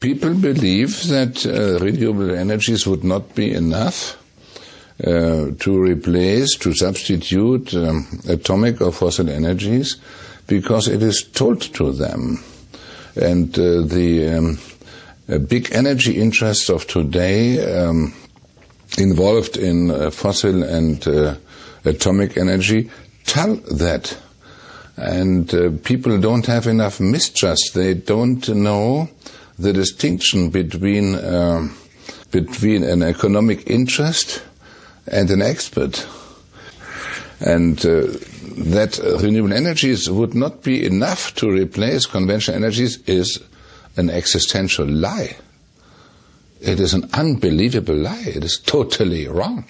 People believe that uh, renewable energies would not be enough uh, to replace, to substitute um, atomic or fossil energies because it is told to them. And uh, the um, big energy interests of today um, involved in uh, fossil and uh, atomic energy tell that. And uh, people don't have enough mistrust. They don't know the distinction between uh, between an economic interest and an expert, and uh, that renewable energies would not be enough to replace conventional energies is an existential lie. It is an unbelievable lie. It is totally wrong.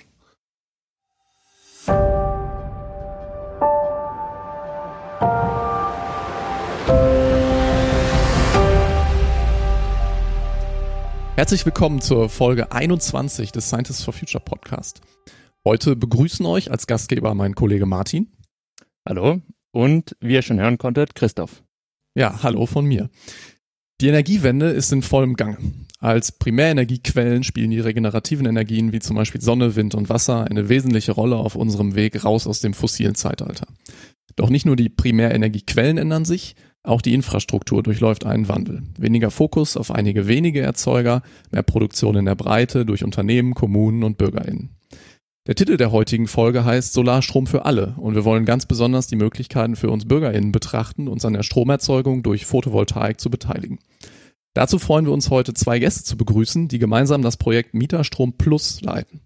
Herzlich willkommen zur Folge 21 des Scientists for Future Podcast. Heute begrüßen euch als Gastgeber mein Kollege Martin. Hallo. Und wie ihr schon hören konntet, Christoph. Ja, hallo von mir. Die Energiewende ist in vollem Gange. Als Primärenergiequellen spielen die regenerativen Energien wie zum Beispiel Sonne, Wind und Wasser eine wesentliche Rolle auf unserem Weg raus aus dem fossilen Zeitalter. Doch nicht nur die Primärenergiequellen ändern sich, auch die Infrastruktur durchläuft einen Wandel. Weniger Fokus auf einige wenige Erzeuger, mehr Produktion in der Breite durch Unternehmen, Kommunen und BürgerInnen. Der Titel der heutigen Folge heißt Solarstrom für alle und wir wollen ganz besonders die Möglichkeiten für uns BürgerInnen betrachten, uns an der Stromerzeugung durch Photovoltaik zu beteiligen. Dazu freuen wir uns heute zwei Gäste zu begrüßen, die gemeinsam das Projekt Mieterstrom Plus leiten.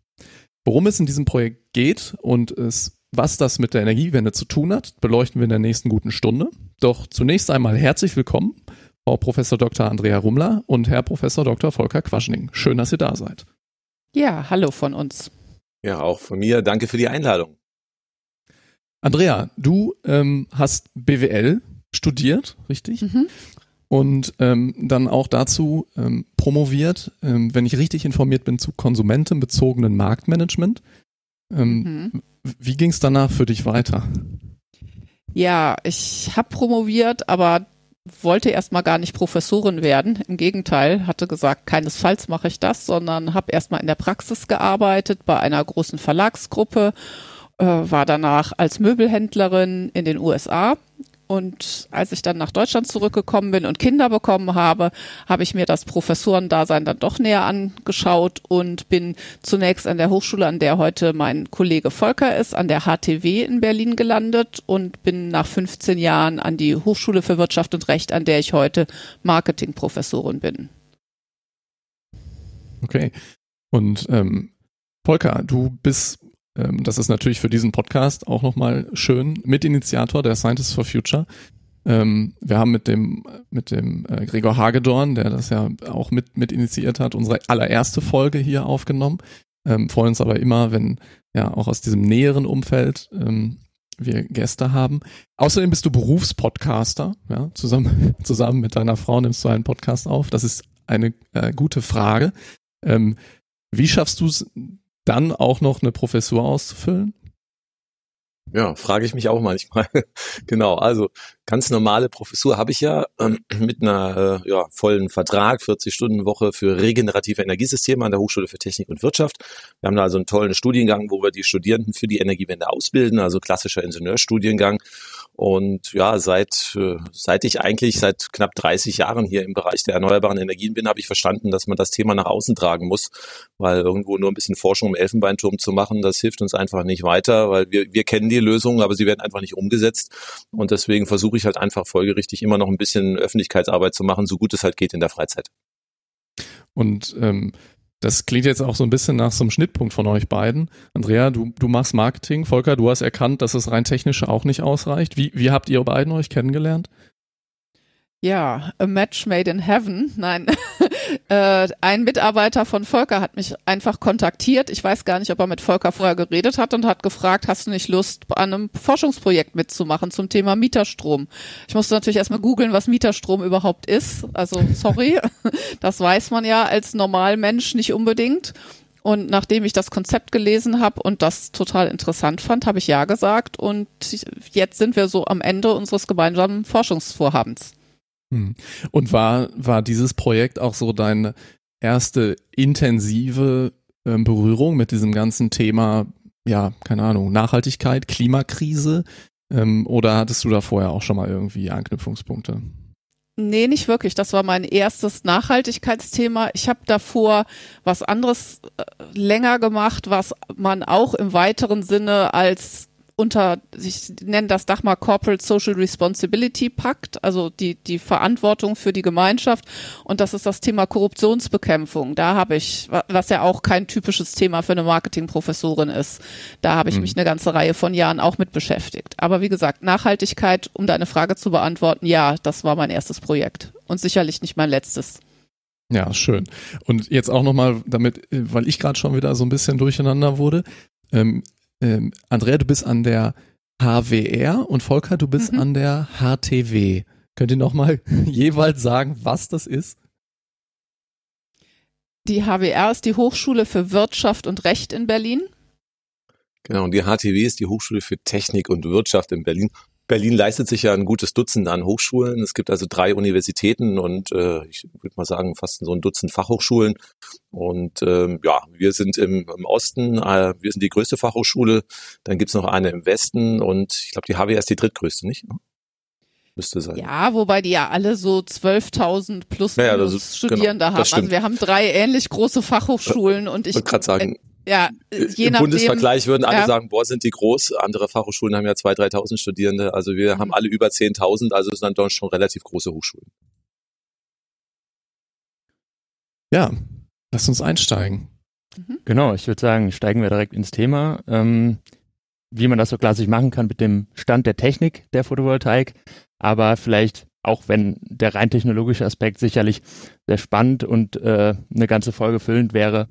Worum es in diesem Projekt geht und es was das mit der Energiewende zu tun hat, beleuchten wir in der nächsten guten Stunde. Doch zunächst einmal herzlich willkommen, Frau Professor Dr. Andrea Rumler und Herr Professor Dr. Volker Quaschning. Schön, dass ihr da seid. Ja, hallo von uns. Ja, auch von mir. Danke für die Einladung. Andrea, du ähm, hast BWL studiert, richtig? Mhm. Und ähm, dann auch dazu ähm, promoviert, ähm, wenn ich richtig informiert bin, zu konsumentenbezogenen Marktmanagement. Ähm, mhm. Wie ging es danach für dich weiter? Ja, ich habe promoviert, aber wollte erstmal gar nicht Professorin werden. Im Gegenteil, hatte gesagt, keinesfalls mache ich das, sondern habe erstmal in der Praxis gearbeitet bei einer großen Verlagsgruppe, äh, war danach als Möbelhändlerin in den USA und als ich dann nach Deutschland zurückgekommen bin und Kinder bekommen habe, habe ich mir das Professorendasein dann doch näher angeschaut und bin zunächst an der Hochschule, an der heute mein Kollege Volker ist, an der HTW in Berlin gelandet und bin nach 15 Jahren an die Hochschule für Wirtschaft und Recht, an der ich heute Marketingprofessorin bin. Okay. Und ähm, Volker, du bist ähm, das ist natürlich für diesen Podcast auch nochmal schön, Mitinitiator der Scientists for Future. Ähm, wir haben mit dem, mit dem äh, Gregor Hagedorn, der das ja auch mit, mit initiiert hat, unsere allererste Folge hier aufgenommen. Ähm, freuen uns aber immer, wenn ja auch aus diesem näheren Umfeld ähm, wir Gäste haben. Außerdem bist du Berufspodcaster, ja, zusammen, zusammen mit deiner Frau nimmst du einen Podcast auf. Das ist eine äh, gute Frage. Ähm, wie schaffst du es, dann auch noch eine Professur auszufüllen? Ja, frage ich mich auch manchmal. genau, also ganz normale Professur habe ich ja ähm, mit einer äh, ja, vollen Vertrag, 40 Stunden Woche für regenerative Energiesysteme an der Hochschule für Technik und Wirtschaft. Wir haben da also einen tollen Studiengang, wo wir die Studierenden für die Energiewende ausbilden, also klassischer Ingenieurstudiengang. Und ja, seit, äh, seit ich eigentlich seit knapp 30 Jahren hier im Bereich der erneuerbaren Energien bin, habe ich verstanden, dass man das Thema nach außen tragen muss, weil irgendwo nur ein bisschen Forschung im Elfenbeinturm zu machen, das hilft uns einfach nicht weiter, weil wir, wir kennen die Lösungen, aber sie werden einfach nicht umgesetzt. Und deswegen versuche ich halt einfach folgerichtig immer noch ein bisschen Öffentlichkeitsarbeit zu machen, so gut es halt geht in der Freizeit. Und ähm, das klingt jetzt auch so ein bisschen nach so einem Schnittpunkt von euch beiden. Andrea, du, du machst Marketing. Volker, du hast erkannt, dass das rein technische auch nicht ausreicht. Wie, wie habt ihr beiden euch kennengelernt? Ja, a match made in heaven. Nein, äh, ein Mitarbeiter von Volker hat mich einfach kontaktiert. Ich weiß gar nicht, ob er mit Volker vorher geredet hat und hat gefragt, hast du nicht Lust, an einem Forschungsprojekt mitzumachen zum Thema Mieterstrom? Ich musste natürlich erstmal googeln, was Mieterstrom überhaupt ist. Also, sorry, das weiß man ja als Normalmensch nicht unbedingt. Und nachdem ich das Konzept gelesen habe und das total interessant fand, habe ich ja gesagt. Und jetzt sind wir so am Ende unseres gemeinsamen Forschungsvorhabens. Hm. Und war, war dieses Projekt auch so deine erste intensive äh, Berührung mit diesem ganzen Thema, ja, keine Ahnung, Nachhaltigkeit, Klimakrise? Ähm, oder hattest du da vorher auch schon mal irgendwie Anknüpfungspunkte? Nee, nicht wirklich. Das war mein erstes Nachhaltigkeitsthema. Ich habe davor was anderes äh, länger gemacht, was man auch im weiteren Sinne als unter, ich nenne das Dach mal Corporate Social Responsibility Pakt, also die, die Verantwortung für die Gemeinschaft. Und das ist das Thema Korruptionsbekämpfung. Da habe ich, was ja auch kein typisches Thema für eine Marketingprofessorin ist, da habe ich mhm. mich eine ganze Reihe von Jahren auch mit beschäftigt. Aber wie gesagt, Nachhaltigkeit, um deine Frage zu beantworten, ja, das war mein erstes Projekt und sicherlich nicht mein letztes. Ja, schön. Und jetzt auch nochmal, damit, weil ich gerade schon wieder so ein bisschen durcheinander wurde. Ähm, ähm, Andrea, du bist an der HWR und Volker, du bist mhm. an der HTW. Könnt ihr nochmal jeweils sagen, was das ist? Die HWR ist die Hochschule für Wirtschaft und Recht in Berlin. Genau, und die HTW ist die Hochschule für Technik und Wirtschaft in Berlin. Berlin leistet sich ja ein gutes Dutzend an Hochschulen. Es gibt also drei Universitäten und äh, ich würde mal sagen fast so ein Dutzend Fachhochschulen. Und ähm, ja, wir sind im, im Osten, äh, wir sind die größte Fachhochschule. Dann gibt's noch eine im Westen und ich glaube, die HWR ist die drittgrößte, nicht? Müsste sein. Ja, wobei die ja alle so 12.000 plus ja, ja, ist, Studierende genau, haben. Also wir haben drei ähnlich große Fachhochschulen und ich gerade sagen, ja, äh, je Im nachdem, Bundesvergleich würden alle ja. sagen, boah, sind die groß. Andere Fachhochschulen haben ja 2.000, 3.000 Studierende. Also wir mhm. haben alle über 10.000, also sind dann doch schon relativ große Hochschulen. Ja, lass uns einsteigen. Mhm. Genau, ich würde sagen, steigen wir direkt ins Thema. Ähm, wie man das so klassisch machen kann mit dem Stand der Technik der Photovoltaik, aber vielleicht auch wenn der rein technologische Aspekt sicherlich sehr spannend und äh, eine ganze Folge füllend wäre,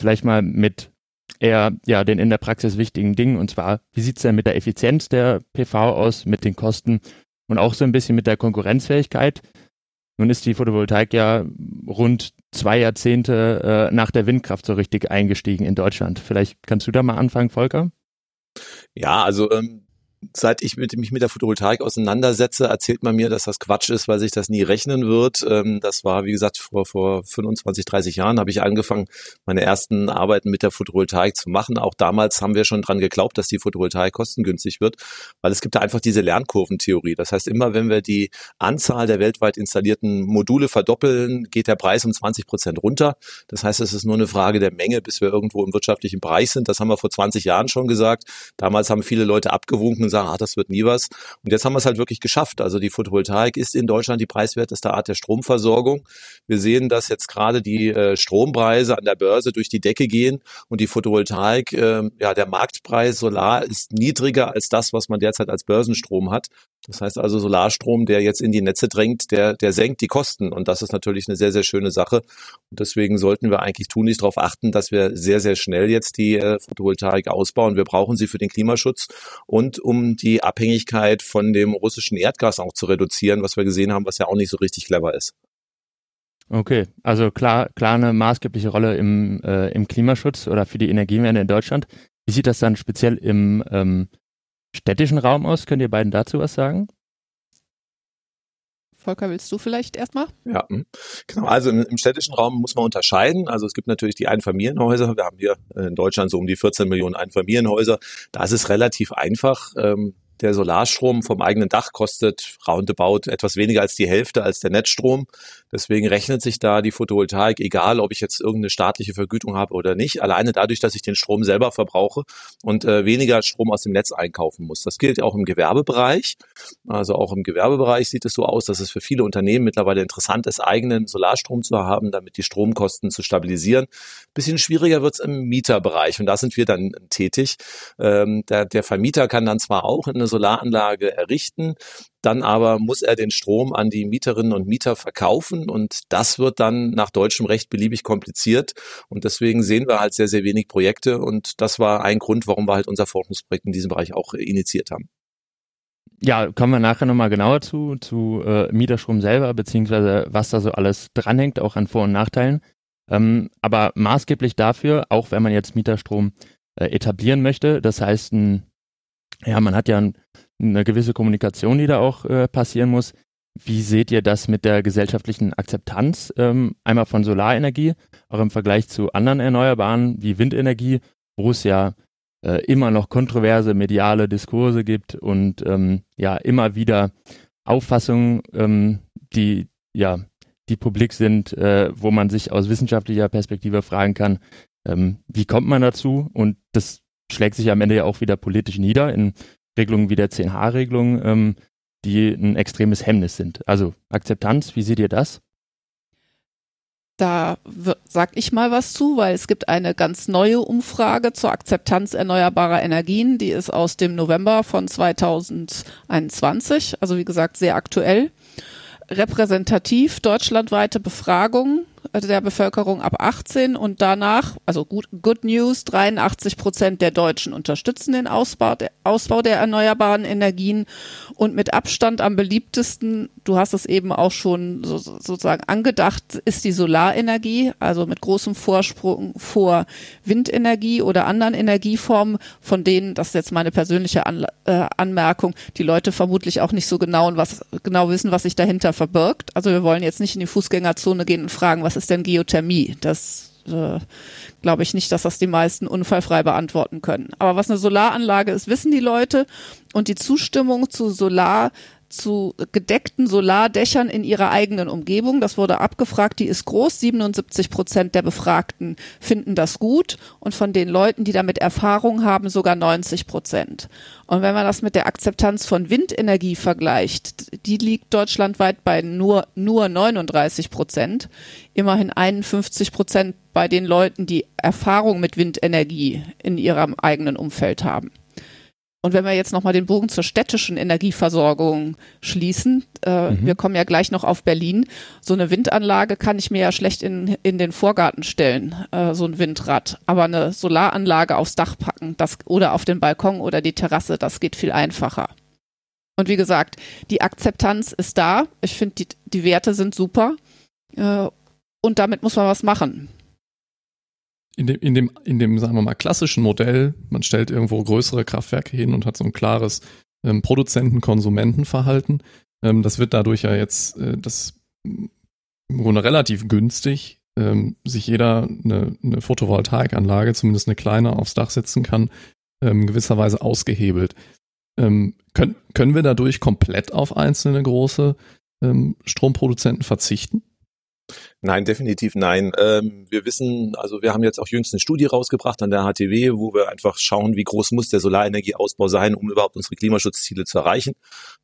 vielleicht mal mit eher ja den in der Praxis wichtigen Dingen und zwar wie sieht's denn mit der Effizienz der PV aus, mit den Kosten und auch so ein bisschen mit der Konkurrenzfähigkeit. Nun ist die Photovoltaik ja rund zwei Jahrzehnte äh, nach der Windkraft so richtig eingestiegen in Deutschland. Vielleicht kannst du da mal anfangen, Volker? Ja, also ähm, seit ich mit, mich mit der Photovoltaik auseinandersetze, erzählt man mir, dass das Quatsch ist, weil sich das nie rechnen wird. Ähm, das war, wie gesagt, vor, vor 25, 30 Jahren habe ich angefangen, meine ersten Arbeiten mit der Photovoltaik zu machen. Auch damals haben wir schon dran geglaubt, dass die Photovoltaik kostengünstig wird, weil es gibt da einfach diese Lernkurventheorie. Das heißt, immer wenn wir die Anzahl der weltweit installierten Module verdoppeln, geht der Preis um 20 Prozent runter. Das heißt, es ist nur eine Frage der Menge, bis wir irgendwo im wirtschaftlichen Bereich sind. Das haben wir vor 20 Jahren schon gesagt. Damals haben viele Leute abgewunken und sagen, ah, das wird nie was. Und jetzt haben wir es halt wirklich geschafft. Also die Photovoltaik ist in Deutschland die preiswerteste Art der Stromversorgung. Wir sehen, dass jetzt gerade die äh, Strompreise an der Börse durch die Decke gehen und die Photovoltaik, äh, ja, der Marktpreis Solar ist niedriger als das, was man derzeit als Börsenstrom hat. Das heißt also Solarstrom, der jetzt in die Netze drängt, der, der senkt die Kosten. Und das ist natürlich eine sehr, sehr schöne Sache. Und deswegen sollten wir eigentlich tunlichst darauf achten, dass wir sehr, sehr schnell jetzt die äh, Photovoltaik ausbauen. Wir brauchen sie für den Klimaschutz und um die Abhängigkeit von dem russischen Erdgas auch zu reduzieren, was wir gesehen haben, was ja auch nicht so richtig clever ist. Okay, also klar, klar eine maßgebliche Rolle im, äh, im Klimaschutz oder für die Energiewende in Deutschland. Wie sieht das dann speziell im ähm, städtischen Raum aus? Könnt ihr beiden dazu was sagen? Volker, willst du vielleicht erstmal? Ja, hm. genau. Also im, im, städtischen Raum muss man unterscheiden. Also es gibt natürlich die Einfamilienhäuser. Wir haben hier in Deutschland so um die 14 Millionen Einfamilienhäuser. Da ist es relativ einfach. Ähm, der Solarstrom vom eigenen Dach kostet roundabout etwas weniger als die Hälfte als der Netzstrom. Deswegen rechnet sich da die Photovoltaik, egal ob ich jetzt irgendeine staatliche Vergütung habe oder nicht, alleine dadurch, dass ich den Strom selber verbrauche und äh, weniger Strom aus dem Netz einkaufen muss. Das gilt auch im Gewerbebereich. Also auch im Gewerbebereich sieht es so aus, dass es für viele Unternehmen mittlerweile interessant ist, eigenen Solarstrom zu haben, damit die Stromkosten zu stabilisieren. Bisschen schwieriger wird es im Mieterbereich und da sind wir dann tätig. Ähm, der, der Vermieter kann dann zwar auch eine Solaranlage errichten, dann aber muss er den Strom an die Mieterinnen und Mieter verkaufen und das wird dann nach deutschem Recht beliebig kompliziert und deswegen sehen wir halt sehr, sehr wenig Projekte und das war ein Grund, warum wir halt unser Forschungsprojekt in diesem Bereich auch initiiert haben. Ja, kommen wir nachher nochmal genauer zu, zu äh, Mieterstrom selber, beziehungsweise was da so alles dranhängt, auch an Vor- und Nachteilen. Ähm, aber maßgeblich dafür, auch wenn man jetzt Mieterstrom äh, etablieren möchte, das heißt, ein, ja, man hat ja ein, eine gewisse Kommunikation, die da auch äh, passieren muss, wie seht ihr das mit der gesellschaftlichen Akzeptanz ähm, einmal von Solarenergie, auch im Vergleich zu anderen Erneuerbaren wie Windenergie, wo es ja äh, immer noch kontroverse mediale Diskurse gibt und ähm, ja immer wieder Auffassungen, ähm, die ja die publik sind, äh, wo man sich aus wissenschaftlicher Perspektive fragen kann, ähm, wie kommt man dazu? Und das schlägt sich am Ende ja auch wieder politisch nieder in Regelungen wie der 10H-Regelung, ähm, die ein extremes Hemmnis sind. Also Akzeptanz, wie seht ihr das? Da sag ich mal was zu, weil es gibt eine ganz neue Umfrage zur Akzeptanz erneuerbarer Energien. Die ist aus dem November von 2021, also wie gesagt sehr aktuell. Repräsentativ deutschlandweite Befragung der Bevölkerung ab 18 und danach, also gut, Good News, 83 Prozent der Deutschen unterstützen den Ausbau der, Ausbau der erneuerbaren Energien und mit Abstand am beliebtesten, du hast es eben auch schon so, sozusagen angedacht, ist die Solarenergie, also mit großem Vorsprung vor Windenergie oder anderen Energieformen, von denen, das ist jetzt meine persönliche An äh, Anmerkung, die Leute vermutlich auch nicht so genau und was genau wissen, was sich dahinter verbirgt. Also wir wollen jetzt nicht in die Fußgängerzone gehen und fragen, was ist denn Geothermie? Das äh, glaube ich nicht, dass das die meisten unfallfrei beantworten können. Aber was eine Solaranlage ist, wissen die Leute. Und die Zustimmung zu Solar zu gedeckten Solardächern in ihrer eigenen Umgebung. Das wurde abgefragt, die ist groß. 77 Prozent der Befragten finden das gut und von den Leuten, die damit Erfahrung haben, sogar 90 Prozent. Und wenn man das mit der Akzeptanz von Windenergie vergleicht, die liegt deutschlandweit bei nur, nur 39 Prozent. Immerhin 51 Prozent bei den Leuten, die Erfahrung mit Windenergie in ihrem eigenen Umfeld haben. Und wenn wir jetzt nochmal den Bogen zur städtischen Energieversorgung schließen, äh, mhm. wir kommen ja gleich noch auf Berlin, so eine Windanlage kann ich mir ja schlecht in, in den Vorgarten stellen, äh, so ein Windrad. Aber eine Solaranlage aufs Dach packen das, oder auf den Balkon oder die Terrasse, das geht viel einfacher. Und wie gesagt, die Akzeptanz ist da. Ich finde, die, die Werte sind super. Äh, und damit muss man was machen in dem, in dem, in dem, sagen wir mal, klassischen Modell, man stellt irgendwo größere Kraftwerke hin und hat so ein klares ähm, Produzenten-Konsumentenverhalten. Ähm, das wird dadurch ja jetzt, äh, das im Grunde relativ günstig, ähm, sich jeder eine, eine Photovoltaikanlage, zumindest eine kleine, aufs Dach setzen kann, ähm, gewisserweise ausgehebelt. Ähm, können, können wir dadurch komplett auf einzelne große ähm, Stromproduzenten verzichten? Nein, definitiv nein. Ähm, wir wissen, also wir haben jetzt auch jüngst eine Studie rausgebracht an der HTW, wo wir einfach schauen, wie groß muss der Solarenergieausbau sein, um überhaupt unsere Klimaschutzziele zu erreichen.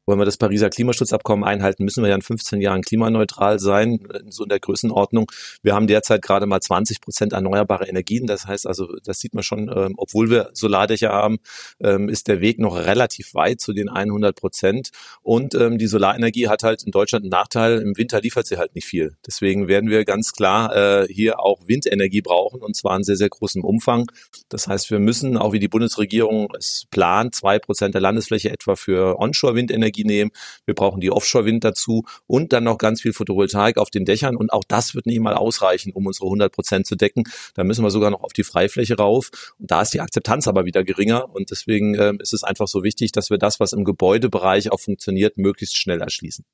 Wollen wir das Pariser Klimaschutzabkommen einhalten, müssen wir ja in 15 Jahren klimaneutral sein, so in der Größenordnung. Wir haben derzeit gerade mal 20 Prozent erneuerbare Energien. Das heißt also, das sieht man schon, ähm, obwohl wir Solardächer haben, ähm, ist der Weg noch relativ weit zu den 100 Prozent. Und ähm, die Solarenergie hat halt in Deutschland einen Nachteil. Im Winter liefert sie halt nicht viel. Deswegen werden wir ganz klar äh, hier auch Windenergie brauchen und zwar in sehr, sehr großem Umfang. Das heißt, wir müssen, auch wie die Bundesregierung es plant, zwei Prozent der Landesfläche etwa für Onshore-Windenergie nehmen. Wir brauchen die Offshore-Wind dazu und dann noch ganz viel Photovoltaik auf den Dächern. Und auch das wird nicht mal ausreichen, um unsere 100 Prozent zu decken. Da müssen wir sogar noch auf die Freifläche rauf. Und da ist die Akzeptanz aber wieder geringer. Und deswegen äh, ist es einfach so wichtig, dass wir das, was im Gebäudebereich auch funktioniert, möglichst schnell erschließen.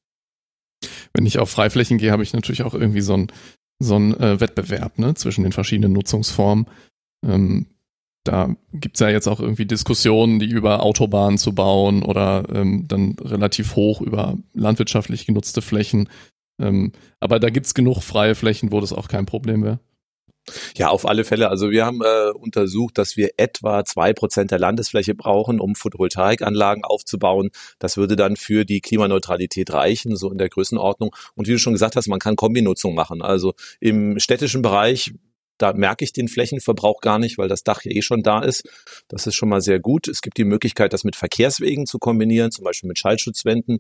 Wenn ich auf Freiflächen gehe, habe ich natürlich auch irgendwie so ein so äh, Wettbewerb ne, zwischen den verschiedenen Nutzungsformen. Ähm, da gibt's ja jetzt auch irgendwie Diskussionen, die über Autobahnen zu bauen oder ähm, dann relativ hoch über landwirtschaftlich genutzte Flächen. Ähm, aber da gibt's genug freie Flächen, wo das auch kein Problem wäre. Ja, auf alle Fälle. Also wir haben äh, untersucht, dass wir etwa zwei Prozent der Landesfläche brauchen, um Photovoltaikanlagen aufzubauen. Das würde dann für die Klimaneutralität reichen, so in der Größenordnung. Und wie du schon gesagt hast, man kann Kombinutzung machen. Also im städtischen Bereich da merke ich den Flächenverbrauch gar nicht, weil das Dach ja eh schon da ist. Das ist schon mal sehr gut. Es gibt die Möglichkeit, das mit Verkehrswegen zu kombinieren, zum Beispiel mit Schallschutzwänden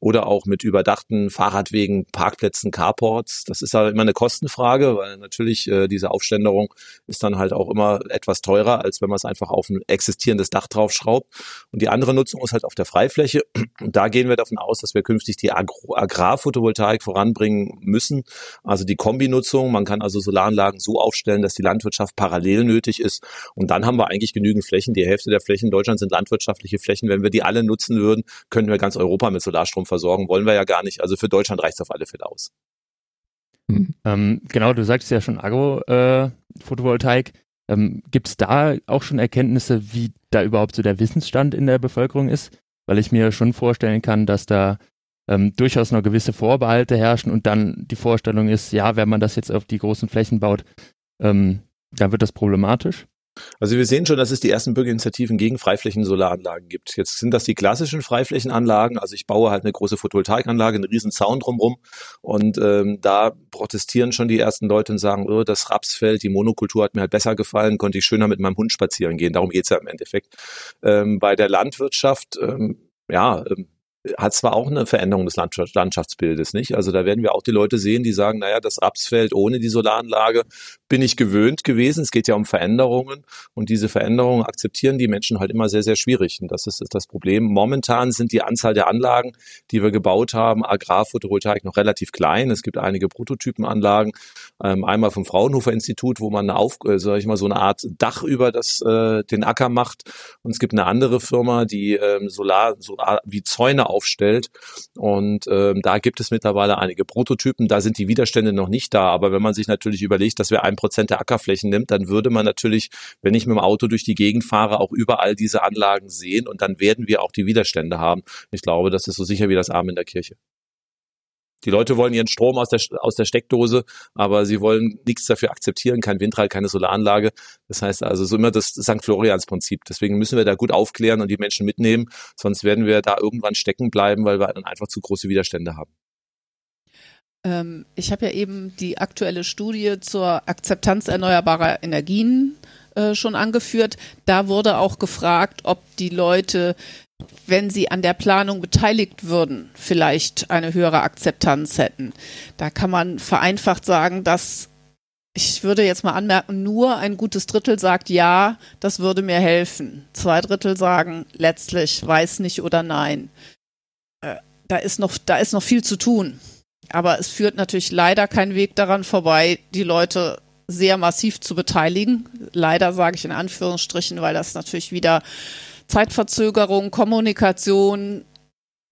oder auch mit überdachten Fahrradwegen, Parkplätzen, Carports. Das ist halt immer eine Kostenfrage, weil natürlich äh, diese Aufständerung ist dann halt auch immer etwas teurer, als wenn man es einfach auf ein existierendes Dach draufschraubt. Und die andere Nutzung ist halt auf der Freifläche. Und da gehen wir davon aus, dass wir künftig die Agro Agrarphotovoltaik voranbringen müssen. Also die Kombinutzung. Man kann also Solaranlagen so aufstellen, aufstellen, dass die Landwirtschaft parallel nötig ist. Und dann haben wir eigentlich genügend Flächen. Die Hälfte der Flächen in Deutschland sind landwirtschaftliche Flächen. Wenn wir die alle nutzen würden, können wir ganz Europa mit Solarstrom versorgen. Wollen wir ja gar nicht. Also für Deutschland reicht es auf alle Fälle aus. Hm. Ähm, genau, du sagst ja schon Agro-Photovoltaik. Äh, ähm, Gibt es da auch schon Erkenntnisse, wie da überhaupt so der Wissensstand in der Bevölkerung ist? Weil ich mir schon vorstellen kann, dass da ähm, durchaus noch gewisse Vorbehalte herrschen und dann die Vorstellung ist, ja, wenn man das jetzt auf die großen Flächen baut, ähm, dann wird das problematisch. Also wir sehen schon, dass es die ersten Bürgerinitiativen gegen Freiflächen-Solaranlagen gibt. Jetzt sind das die klassischen Freiflächenanlagen. Also ich baue halt eine große Photovoltaikanlage, einen riesen Zaun drumrum und ähm, da protestieren schon die ersten Leute und sagen, oh, das Rapsfeld, die Monokultur hat mir halt besser gefallen, konnte ich schöner mit meinem Hund spazieren gehen. Darum geht's ja im Endeffekt. Ähm, bei der Landwirtschaft, ähm, ja, ähm, hat zwar auch eine Veränderung des Landschaftsbildes, nicht? Also da werden wir auch die Leute sehen, die sagen, naja, das Rapsfeld ohne die Solaranlage bin ich gewöhnt gewesen. Es geht ja um Veränderungen und diese Veränderungen akzeptieren die Menschen halt immer sehr, sehr schwierig. Und das ist, ist das Problem. Momentan sind die Anzahl der Anlagen, die wir gebaut haben, Agrarphotovoltaik noch relativ klein. Es gibt einige Prototypenanlagen, ähm, einmal vom Fraunhofer Institut, wo man auf, äh, sag ich mal, so eine Art Dach über das, äh, den Acker macht. Und es gibt eine andere Firma, die ähm, Solar, Solar wie Zäune aufstellt. Und ähm, da gibt es mittlerweile einige Prototypen. Da sind die Widerstände noch nicht da. Aber wenn man sich natürlich überlegt, dass wir ein Prozent der Ackerflächen nimmt, dann würde man natürlich, wenn ich mit dem Auto durch die Gegend fahre, auch überall diese Anlagen sehen und dann werden wir auch die Widerstände haben. Ich glaube, das ist so sicher wie das Arm in der Kirche. Die Leute wollen ihren Strom aus der, aus der Steckdose, aber sie wollen nichts dafür akzeptieren, kein Windrad, keine Solaranlage. Das heißt also so immer das St. Florians-Prinzip. Deswegen müssen wir da gut aufklären und die Menschen mitnehmen, sonst werden wir da irgendwann stecken bleiben, weil wir dann einfach zu große Widerstände haben. Ähm, ich habe ja eben die aktuelle Studie zur Akzeptanz erneuerbarer Energien äh, schon angeführt. Da wurde auch gefragt, ob die Leute wenn sie an der Planung beteiligt würden, vielleicht eine höhere Akzeptanz hätten. Da kann man vereinfacht sagen, dass ich würde jetzt mal anmerken, nur ein gutes Drittel sagt ja, das würde mir helfen. Zwei Drittel sagen letztlich weiß nicht oder nein. Äh, da ist noch, da ist noch viel zu tun. Aber es führt natürlich leider kein Weg daran vorbei, die Leute sehr massiv zu beteiligen. Leider sage ich in Anführungsstrichen, weil das natürlich wieder Zeitverzögerung, Kommunikation,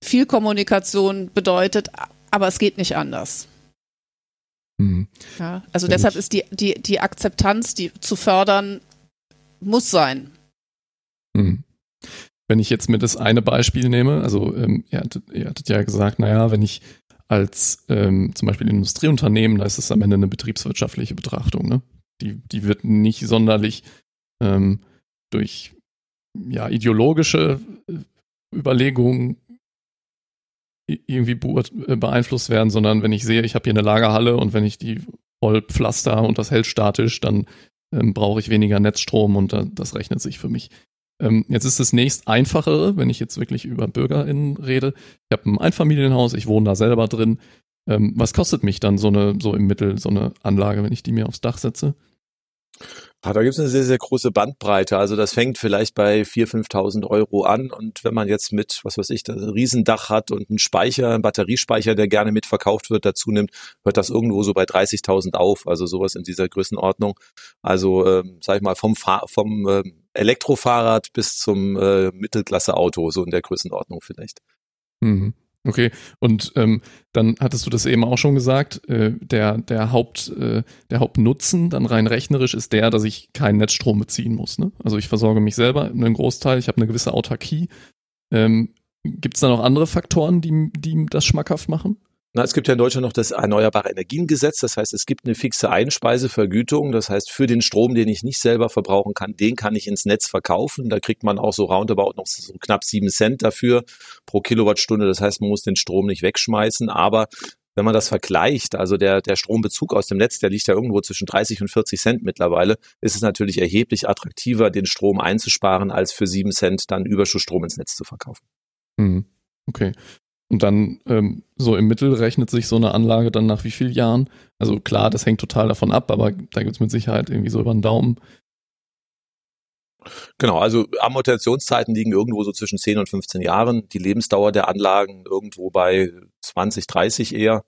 viel Kommunikation bedeutet, aber es geht nicht anders. Mhm. Ja, also Wenn deshalb ist die, die, die Akzeptanz, die zu fördern, muss sein. Mhm. Wenn ich jetzt mir das eine Beispiel nehme, also ähm, ihr, hattet, ihr hattet ja gesagt, naja, wenn ich als ähm, zum Beispiel Industrieunternehmen, da ist es am Ende eine betriebswirtschaftliche Betrachtung, ne? Die, die wird nicht sonderlich ähm, durch ja, ideologische äh, Überlegungen irgendwie äh, beeinflusst werden, sondern wenn ich sehe, ich habe hier eine Lagerhalle und wenn ich die voll pflaster und das hält statisch, dann ähm, brauche ich weniger Netzstrom und äh, das rechnet sich für mich. Ähm, jetzt ist das nächst einfachere, wenn ich jetzt wirklich über BürgerInnen rede. Ich habe ein Einfamilienhaus, ich wohne da selber drin. Ähm, was kostet mich dann so eine, so im Mittel, so eine Anlage, wenn ich die mir aufs Dach setze? Ah, da gibt es eine sehr, sehr große Bandbreite. Also das fängt vielleicht bei 4.000, 5.000 Euro an. Und wenn man jetzt mit, was weiß ich, das Riesendach hat und einen Speicher, einen Batteriespeicher, der gerne mitverkauft wird, dazu nimmt, hört das irgendwo so bei 30.000 auf. Also sowas in dieser Größenordnung. Also, ähm, sag ich mal, vom, Fahr vom äh, Elektrofahrrad bis zum äh, Mittelklasse-Auto, so in der Größenordnung vielleicht. Mhm. Okay, und ähm, dann hattest du das eben auch schon gesagt, äh, der, der, Haupt, äh, der Hauptnutzen dann rein rechnerisch ist der, dass ich keinen Netzstrom beziehen muss. Ne? Also ich versorge mich selber in einem Großteil, ich habe eine gewisse Autarkie. Ähm, Gibt es da noch andere Faktoren, die, die das schmackhaft machen? Na, es gibt ja in Deutschland noch das Erneuerbare Energiengesetz. Das heißt, es gibt eine fixe Einspeisevergütung. Das heißt, für den Strom, den ich nicht selber verbrauchen kann, den kann ich ins Netz verkaufen. Da kriegt man auch so roundabout noch so knapp sieben Cent dafür pro Kilowattstunde. Das heißt, man muss den Strom nicht wegschmeißen. Aber wenn man das vergleicht, also der, der Strombezug aus dem Netz, der liegt ja irgendwo zwischen 30 und 40 Cent mittlerweile, ist es natürlich erheblich attraktiver, den Strom einzusparen, als für sieben Cent dann Überschussstrom ins Netz zu verkaufen. Mhm. Okay. Und dann ähm, so im Mittel rechnet sich so eine Anlage dann nach wie vielen Jahren. Also klar, das hängt total davon ab, aber da gibt es mit Sicherheit irgendwie so über den Daumen. Genau, also Amortisationszeiten liegen irgendwo so zwischen 10 und 15 Jahren. Die Lebensdauer der Anlagen irgendwo bei 20, 30 eher.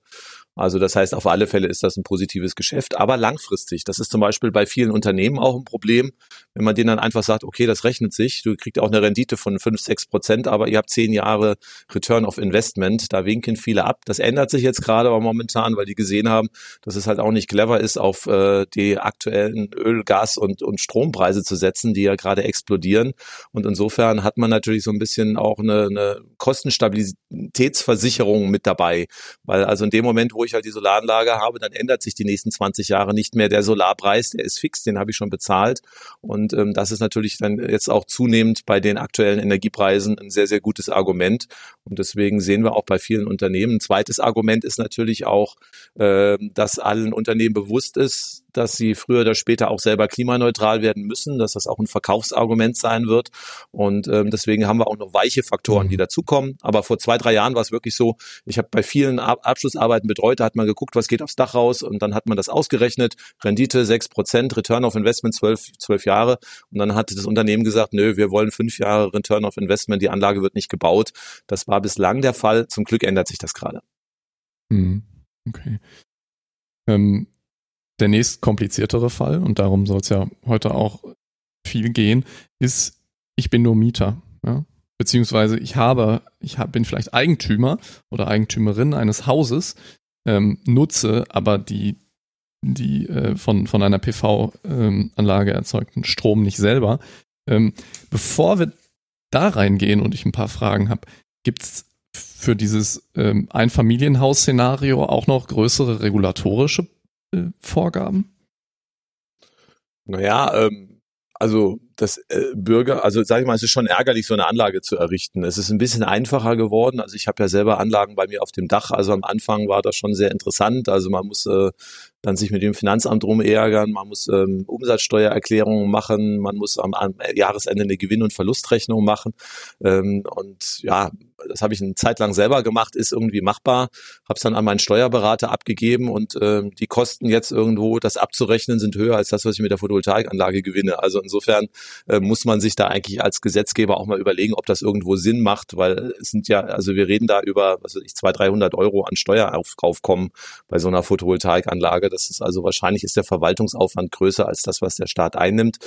Also das heißt, auf alle Fälle ist das ein positives Geschäft, aber langfristig. Das ist zum Beispiel bei vielen Unternehmen auch ein Problem, wenn man denen dann einfach sagt, okay, das rechnet sich, du kriegst auch eine Rendite von 5, 6 Prozent, aber ihr habt zehn Jahre Return of Investment, da winken viele ab. Das ändert sich jetzt gerade aber momentan, weil die gesehen haben, dass es halt auch nicht clever ist, auf äh, die aktuellen Öl, Gas und, und Strompreise zu setzen, die ja gerade explodieren. Und insofern hat man natürlich so ein bisschen auch eine, eine Kostenstabilitätsversicherung mit dabei, weil also in dem Moment, wo ich halt die Solaranlage habe, dann ändert sich die nächsten 20 Jahre nicht mehr der Solarpreis, der ist fix, den habe ich schon bezahlt. Und ähm, das ist natürlich dann jetzt auch zunehmend bei den aktuellen Energiepreisen ein sehr, sehr gutes Argument. Und deswegen sehen wir auch bei vielen Unternehmen. Ein zweites Argument ist natürlich auch, äh, dass allen Unternehmen bewusst ist, dass sie früher oder später auch selber klimaneutral werden müssen, dass das auch ein Verkaufsargument sein wird. Und ähm, deswegen haben wir auch noch weiche Faktoren, die mhm. dazukommen. Aber vor zwei, drei Jahren war es wirklich so, ich habe bei vielen Ab Abschlussarbeiten betreut, da hat man geguckt, was geht aufs Dach raus und dann hat man das ausgerechnet. Rendite sechs Prozent, Return of Investment zwölf, zwölf Jahre. Und dann hat das Unternehmen gesagt, nö, wir wollen fünf Jahre Return of Investment, die Anlage wird nicht gebaut. Das war bislang der Fall. Zum Glück ändert sich das gerade. Hm. Okay. Ähm, der nächst kompliziertere Fall, und darum soll es ja heute auch viel gehen, ist, ich bin nur Mieter. Ja? Beziehungsweise ich habe, ich hab, bin vielleicht Eigentümer oder Eigentümerin eines Hauses, ähm, nutze aber die, die äh, von, von einer PV-Anlage ähm, erzeugten Strom nicht selber. Ähm, bevor wir da reingehen und ich ein paar Fragen habe, gibt es für dieses ähm, Einfamilienhaus-Szenario auch noch größere regulatorische äh, Vorgaben? Naja, ähm, also das äh, Bürger, also sage ich mal, es ist schon ärgerlich, so eine Anlage zu errichten. Es ist ein bisschen einfacher geworden. Also ich habe ja selber Anlagen bei mir auf dem Dach. Also am Anfang war das schon sehr interessant. Also man muss äh, dann sich mit dem Finanzamt rumärgern, man muss ähm, Umsatzsteuererklärungen machen, man muss am, am Jahresende eine Gewinn- und Verlustrechnung machen. Ähm, und ja, das habe ich eine Zeit lang selber gemacht, ist irgendwie machbar, habe es dann an meinen Steuerberater abgegeben und ähm, die Kosten jetzt irgendwo, das abzurechnen, sind höher als das, was ich mit der Photovoltaikanlage gewinne. Also insofern äh, muss man sich da eigentlich als Gesetzgeber auch mal überlegen, ob das irgendwo Sinn macht, weil es sind ja, also wir reden da über, was weiß ich, 200, 300 Euro an Steueraufkommen bei so einer Photovoltaikanlage. Das ist also wahrscheinlich ist der Verwaltungsaufwand größer als das, was der Staat einnimmt.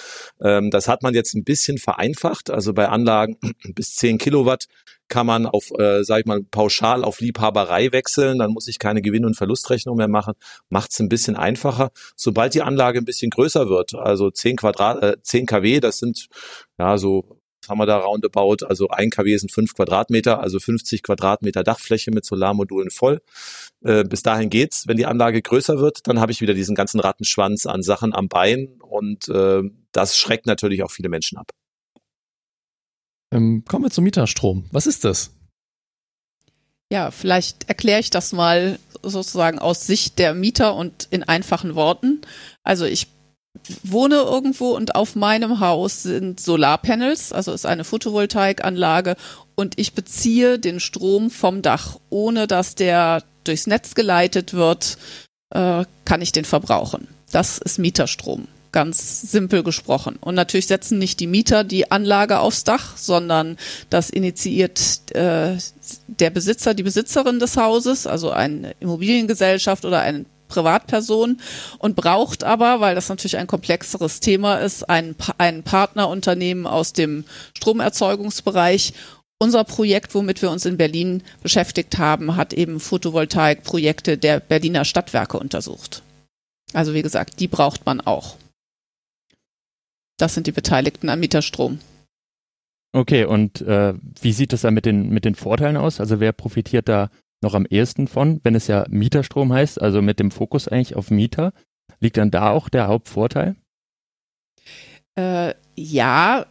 Ähm, das hat man jetzt ein bisschen vereinfacht. Also bei Anlagen bis 10 Kilowatt kann man auf, äh, sag ich mal, pauschal auf Liebhaberei wechseln, dann muss ich keine Gewinn- und Verlustrechnung mehr machen, macht es ein bisschen einfacher. Sobald die Anlage ein bisschen größer wird, also 10 Quadrat, äh, 10 kW, das sind ja so was haben wir da roundabout? Also ein kW sind fünf Quadratmeter, also 50 Quadratmeter Dachfläche mit Solarmodulen voll. Äh, bis dahin geht's. Wenn die Anlage größer wird, dann habe ich wieder diesen ganzen Rattenschwanz an Sachen am Bein und äh, das schreckt natürlich auch viele Menschen ab. Ähm, kommen wir zum Mieterstrom. Was ist das? Ja, vielleicht erkläre ich das mal sozusagen aus Sicht der Mieter und in einfachen Worten. Also ich wohne irgendwo und auf meinem Haus sind Solarpanels, also ist eine Photovoltaikanlage und ich beziehe den Strom vom Dach, ohne dass der durchs Netz geleitet wird, äh, kann ich den verbrauchen. Das ist Mieterstrom ganz simpel gesprochen. Und natürlich setzen nicht die Mieter die Anlage aufs Dach, sondern das initiiert äh, der Besitzer, die Besitzerin des Hauses, also eine Immobiliengesellschaft oder eine Privatperson und braucht aber, weil das natürlich ein komplexeres Thema ist, ein, ein Partnerunternehmen aus dem Stromerzeugungsbereich unser Projekt, womit wir uns in Berlin beschäftigt haben, hat eben Photovoltaikprojekte der Berliner Stadtwerke untersucht. Also wie gesagt, die braucht man auch. Das sind die Beteiligten am Mieterstrom. Okay, und äh, wie sieht es da mit den, mit den Vorteilen aus? Also wer profitiert da noch am ehesten von, wenn es ja Mieterstrom heißt, also mit dem Fokus eigentlich auf Mieter? Liegt dann da auch der Hauptvorteil? Äh, ja,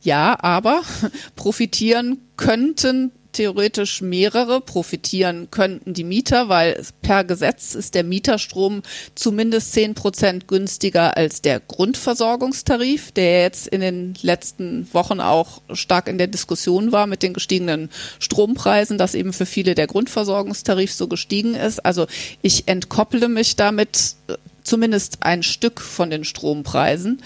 ja, aber profitieren könnten theoretisch mehrere profitieren könnten die Mieter, weil per Gesetz ist der Mieterstrom zumindest zehn Prozent günstiger als der Grundversorgungstarif, der jetzt in den letzten Wochen auch stark in der Diskussion war mit den gestiegenen Strompreisen, dass eben für viele der Grundversorgungstarif so gestiegen ist. Also ich entkopple mich damit zumindest ein Stück von den Strompreisen.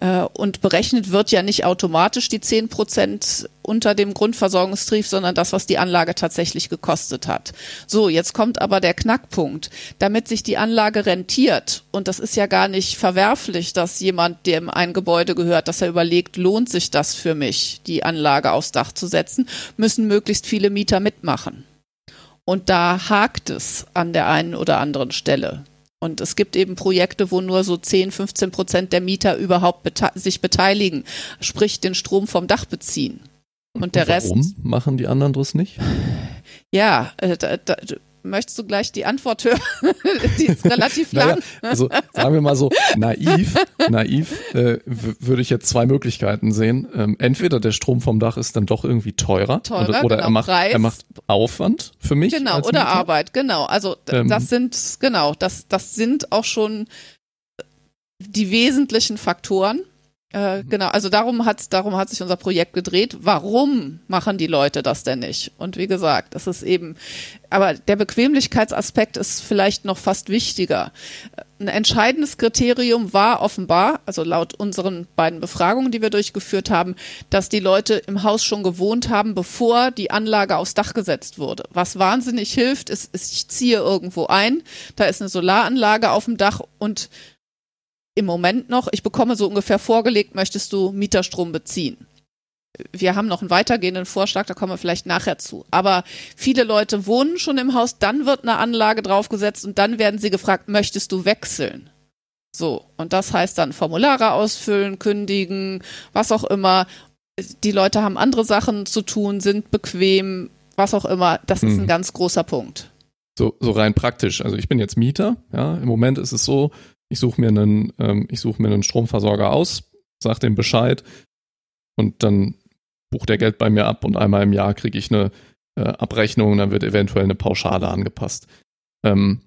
Äh, und berechnet wird ja nicht automatisch die 10 Prozent unter dem Grundversorgungstarif, sondern das, was die Anlage tatsächlich gekostet hat. So, jetzt kommt aber der Knackpunkt. Damit sich die Anlage rentiert, und das ist ja gar nicht verwerflich, dass jemand, dem ein Gebäude gehört, dass er überlegt, lohnt sich das für mich, die Anlage aufs Dach zu setzen, müssen möglichst viele Mieter mitmachen. Und da hakt es an der einen oder anderen Stelle. Und es gibt eben Projekte, wo nur so 10, 15 Prozent der Mieter überhaupt bete sich beteiligen, sprich den Strom vom Dach beziehen. Und der Warum Rest. machen die anderen das nicht? Ja, äh, da, da, möchtest du gleich die Antwort hören? die ist relativ lang. Naja, also sagen wir mal so, naiv, naiv äh, würde ich jetzt zwei Möglichkeiten sehen. Ähm, entweder der Strom vom Dach ist dann doch irgendwie teurer, Teurer, oder, oder genau, er, macht, Preis. er macht Aufwand für mich. Genau, oder Mieter. Arbeit, genau. Also Ähm. das sind, genau, das, das sind auch schon die wesentlichen Faktoren. Äh, Mhm. genau, also darum hat, darum hat sich unser Projekt gedreht. Warum machen die Leute das denn nicht? Und wie gesagt, das ist eben, aber der Bequemlichkeitsaspekt ist vielleicht noch fast wichtiger. Ein entscheidendes Kriterium war offenbar, also laut unseren beiden Befragungen, die wir durchgeführt haben, dass die Leute im Haus schon gewohnt haben, bevor die Anlage aufs Dach gesetzt wurde. Was wahnsinnig hilft, ist, ist ich ziehe irgendwo ein, da ist eine Solaranlage auf dem Dach und im Moment noch, ich bekomme so ungefähr vorgelegt, möchtest du Mieterstrom beziehen? Wir haben noch einen weitergehenden Vorschlag, da kommen wir vielleicht nachher zu. Aber viele Leute wohnen schon im Haus, dann wird eine Anlage draufgesetzt und dann werden sie gefragt, möchtest du wechseln? So, und das heißt dann Formulare ausfüllen, kündigen, was auch immer. Die Leute haben andere Sachen zu tun, sind bequem, was auch immer. Das ist ein Mhm. ganz großer Punkt. So, so rein praktisch. Also ich bin jetzt Mieter. Ja, im Moment ist es so, ich suche mir einen, ähm, ich suche mir einen Stromversorger aus, sag dem Bescheid und dann bucht der Geld bei mir ab und einmal im Jahr kriege ich eine äh, Abrechnung, dann wird eventuell eine Pauschale angepasst. Ähm,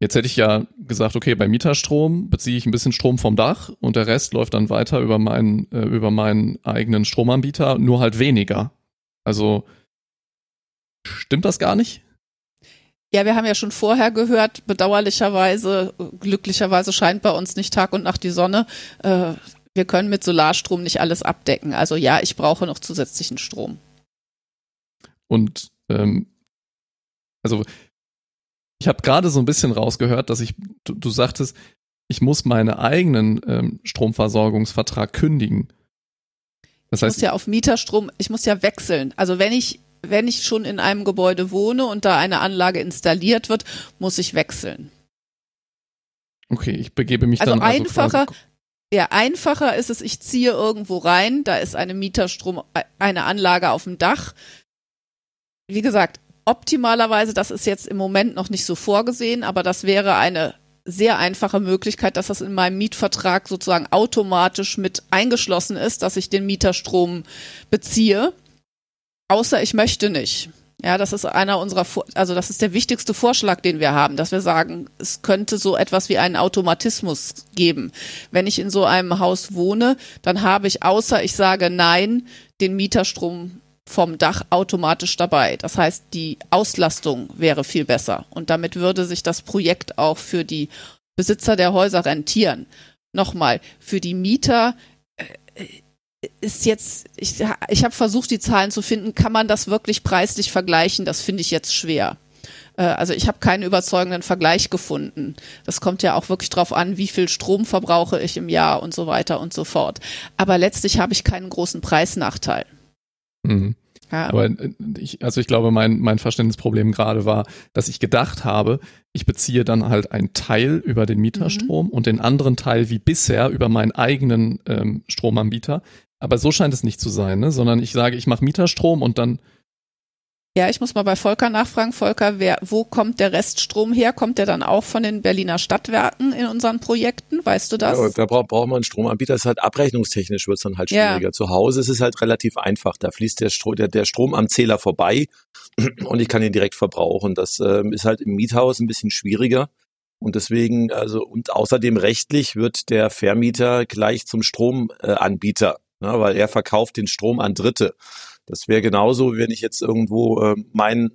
jetzt hätte ich ja gesagt, okay, bei Mieterstrom beziehe ich ein bisschen Strom vom Dach und der Rest läuft dann weiter über meinen, äh, über meinen eigenen Stromanbieter, nur halt weniger. Also stimmt das gar nicht? Ja, wir haben ja schon vorher gehört, bedauerlicherweise, glücklicherweise scheint bei uns nicht Tag und Nacht die Sonne. Äh, wir können mit Solarstrom nicht alles abdecken. Also ja, ich brauche noch zusätzlichen Strom. Und ähm, also ich habe gerade so ein bisschen rausgehört, dass ich, du, du sagtest, ich muss meinen eigenen ähm, Stromversorgungsvertrag kündigen. Das Ich muss heißt, ja auf Mieterstrom, ich muss ja wechseln. Also wenn ich, wenn ich schon in einem Gebäude wohne und da eine Anlage installiert wird, muss ich wechseln. okay, ich begebe mich Also dann einfacher, quasi, Ja, einfacher ist es, ich ziehe irgendwo rein, da ist eine Mieterstrom, eine Anlage auf dem Dach. Wie gesagt, optimalerweise, das ist jetzt im Moment noch nicht so vorgesehen, aber das wäre eine sehr einfache Möglichkeit, dass das in meinem Mietvertrag sozusagen automatisch mit eingeschlossen ist, dass ich den Mieterstrom beziehe. Außer ich möchte nicht. Ja, das ist einer unserer, also das ist der wichtigste Vorschlag, den wir haben, dass wir sagen, es könnte so etwas wie einen Automatismus geben. Wenn ich in so einem Haus wohne, dann habe ich, außer ich sage nein, den Mieterstrom vom Dach automatisch dabei. Das heißt, die Auslastung wäre viel besser und damit würde sich das Projekt auch für die Besitzer der Häuser rentieren. Nochmal, für die Mieter äh, ist jetzt, ich, ich habe versucht, die Zahlen zu finden, kann man das wirklich preislich vergleichen? Das finde ich jetzt schwer. Äh, Also ich habe keinen überzeugenden Vergleich gefunden. Das kommt ja auch wirklich drauf an, wie viel Strom verbrauche ich im Jahr und so weiter und so fort. Aber letztlich habe ich keinen großen Preisnachteil. Mhm. Ja, Aber äh, ich, also ich glaube, mein, mein Verständnisproblem gerade war, dass ich gedacht habe, ich beziehe dann halt einen Teil über den Mieterstrom und den anderen Teil wie bisher über meinen eigenen ähm, Stromanbieter. Aber so scheint es nicht zu sein, ne? sondern ich sage, ich mache Mieterstrom und dann ja, ich muss mal bei Volker nachfragen. Volker, wer, wo kommt der Reststrom her? Kommt der dann auch von den Berliner Stadtwerken in unseren Projekten? Weißt du das? Ja, da braucht, braucht man einen Stromanbieter. Das ist halt abrechnungstechnisch wird es dann halt Ja. schwieriger. Zu Hause ist es halt relativ einfach. Da fließt der, Stro der, der Strom am Zähler vorbei und ich kann ihn direkt verbrauchen. Das ähm, ist halt im Miethaus ein bisschen schwieriger. Und deswegen, also, und außerdem rechtlich wird der Vermieter gleich zum Stromanbieter, äh, Anbieter, ne, weil er verkauft den Strom an Dritte. Das wäre genauso, wenn ich jetzt irgendwo äh, meinen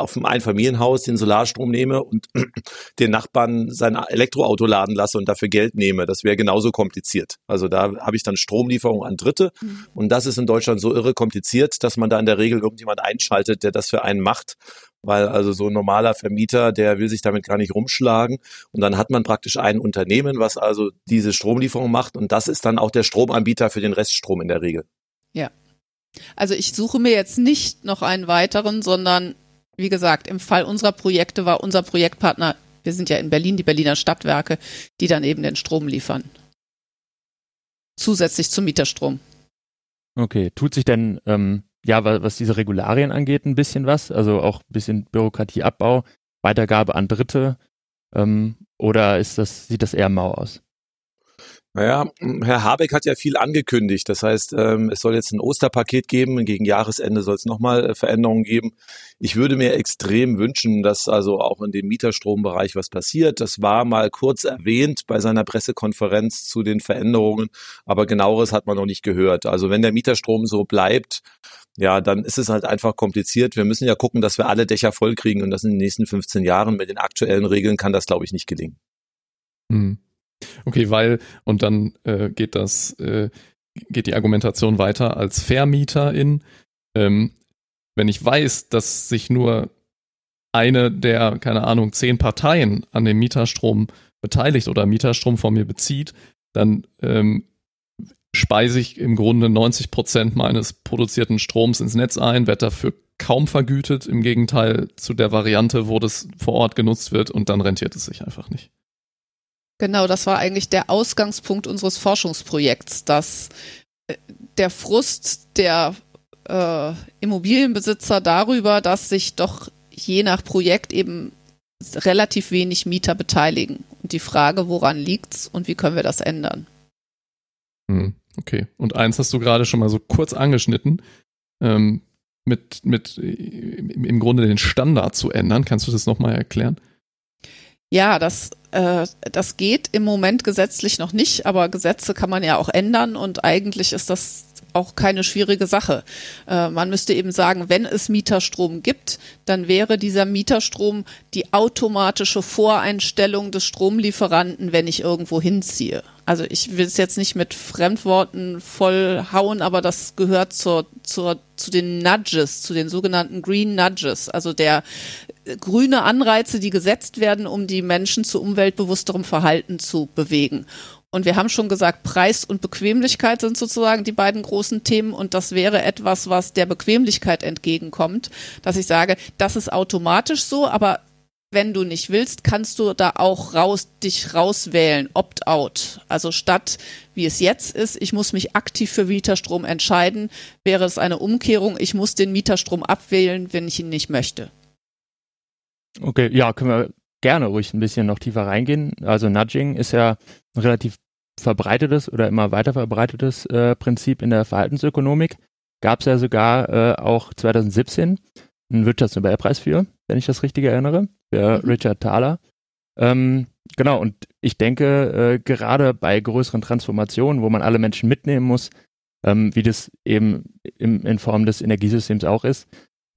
auf dem Einfamilienhaus den Solarstrom nehme und den Nachbarn sein Elektroauto laden lasse und dafür Geld nehme. Das wäre genauso kompliziert. Also da habe ich dann Stromlieferung an Dritte mhm. und das ist in Deutschland so irre kompliziert, dass man da in der Regel irgendjemand einschaltet, der das für einen macht weil also so ein normaler Vermieter, der will sich damit gar nicht rumschlagen. Und dann hat man praktisch ein Unternehmen, was also diese Stromlieferung macht und das ist dann auch der Stromanbieter für den Reststrom in der Regel. Ja. Also ich suche mir jetzt nicht noch einen weiteren, sondern wie gesagt, im Fall unserer Projekte war unser Projektpartner, wir sind ja in Berlin, die Berliner Stadtwerke, die dann eben den Strom liefern. Zusätzlich zum Mieterstrom. Okay, tut sich denn ähm, ja, was diese Regularien angeht, ein bisschen was. Also auch ein bisschen Bürokratieabbau, Weitergabe an Dritte. Ähm, oder ist das, sieht das eher mau aus? Naja, Herr Habeck hat ja viel angekündigt. Das heißt, ähm, es soll jetzt ein Osterpaket geben. Gegen Jahresende soll es nochmal äh, Veränderungen geben. Ich würde mir extrem wünschen, dass also auch in dem Mieterstrombereich was passiert. Das war mal kurz erwähnt bei seiner Pressekonferenz zu den Veränderungen, aber genaueres hat man noch nicht gehört. Also wenn der Mieterstrom so bleibt, ja, dann ist es halt einfach kompliziert. Wir müssen ja gucken, dass wir alle Dächer vollkriegen und das in den nächsten 15 Jahren. Mit den aktuellen Regeln kann das, glaube ich, nicht gelingen. Hm. Okay, weil, und dann äh, geht das, äh, geht die Argumentation weiter als Vermieterin. Ähm, wenn ich weiß, dass sich nur eine der, keine Ahnung, zehn Parteien an dem Mieterstrom beteiligt oder Mieterstrom von mir bezieht, dann ähm, speise ich im Grunde 90 Prozent meines produzierten Stroms ins Netz ein, werde dafür kaum vergütet, im Gegenteil zu der Variante, wo das vor Ort genutzt wird und dann rentiert es sich einfach nicht. Genau, das war eigentlich der Ausgangspunkt unseres Forschungsprojekts, dass äh, der Frust der äh, Immobilienbesitzer darüber, dass sich doch je nach Projekt eben relativ wenig Mieter beteiligen. Und die Frage, woran liegt's und wie können wir das ändern? Hm, okay. Und eins hast du gerade schon mal so kurz angeschnitten, ähm, mit, mit im Grunde den Standard zu ändern. Kannst du das nochmal erklären? Ja, das, äh, das geht im Moment gesetzlich noch nicht, aber Gesetze kann man ja auch ändern und eigentlich ist das auch keine schwierige Sache. Äh, man müsste eben sagen, wenn es Mieterstrom gibt, dann wäre dieser Mieterstrom die automatische Voreinstellung des Stromlieferanten, wenn ich irgendwo hinziehe. Also ich will es jetzt nicht mit Fremdworten vollhauen, aber das gehört zur, zur, zu den Nudges, zu den sogenannten Green Nudges, also der äh, grüne Anreize, die gesetzt werden, um die Menschen zu umweltbewussterem Verhalten zu bewegen. Und wir haben schon gesagt, Preis und Bequemlichkeit sind sozusagen die beiden großen Themen. Und das wäre etwas, was der Bequemlichkeit entgegenkommt, dass ich sage, das ist automatisch so, aber wenn du nicht willst, kannst du da auch raus, dich rauswählen, opt-out. Also statt, wie es jetzt ist, ich muss mich aktiv für Mieterstrom entscheiden, wäre es eine Umkehrung, ich muss den Mieterstrom abwählen, wenn ich ihn nicht möchte. Okay, ja, können wir gerne ruhig ein bisschen noch tiefer reingehen. Also Nudging ist ja ein relativ verbreitetes oder immer weiter verbreitetes äh, Prinzip in der Verhaltensökonomik. Gab es ja sogar äh, auch 2017 einen Wirtschaftsnobelpreis für, wenn ich das richtig erinnere, für mhm. Richard Thaler. Ähm, genau, und ich denke, äh, gerade bei größeren Transformationen, wo man alle Menschen mitnehmen muss, ähm, wie das eben im, in Form des Energiesystems auch ist,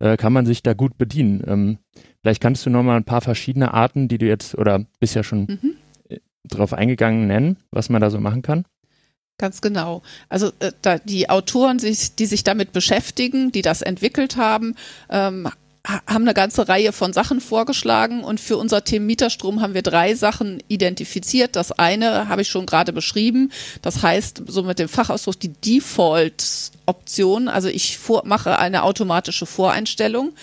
äh, kann man sich da gut bedienen. Ähm, vielleicht kannst du noch mal ein paar verschiedene Arten, die du jetzt oder bisher schon mhm. Äh, drauf eingegangen nennen, was man da so machen kann. Ganz genau. Also äh, die Autoren, die, die, sich damit beschäftigen, die das entwickelt haben, ähm, haben eine ganze Reihe von Sachen vorgeschlagen und für unser Thema Mieterstrom haben wir drei Sachen identifiziert. Das eine habe ich schon gerade beschrieben. Das heißt, so mit dem Fachausdruck die Default-Option. Also ich vor, mache eine automatische Voreinstellung.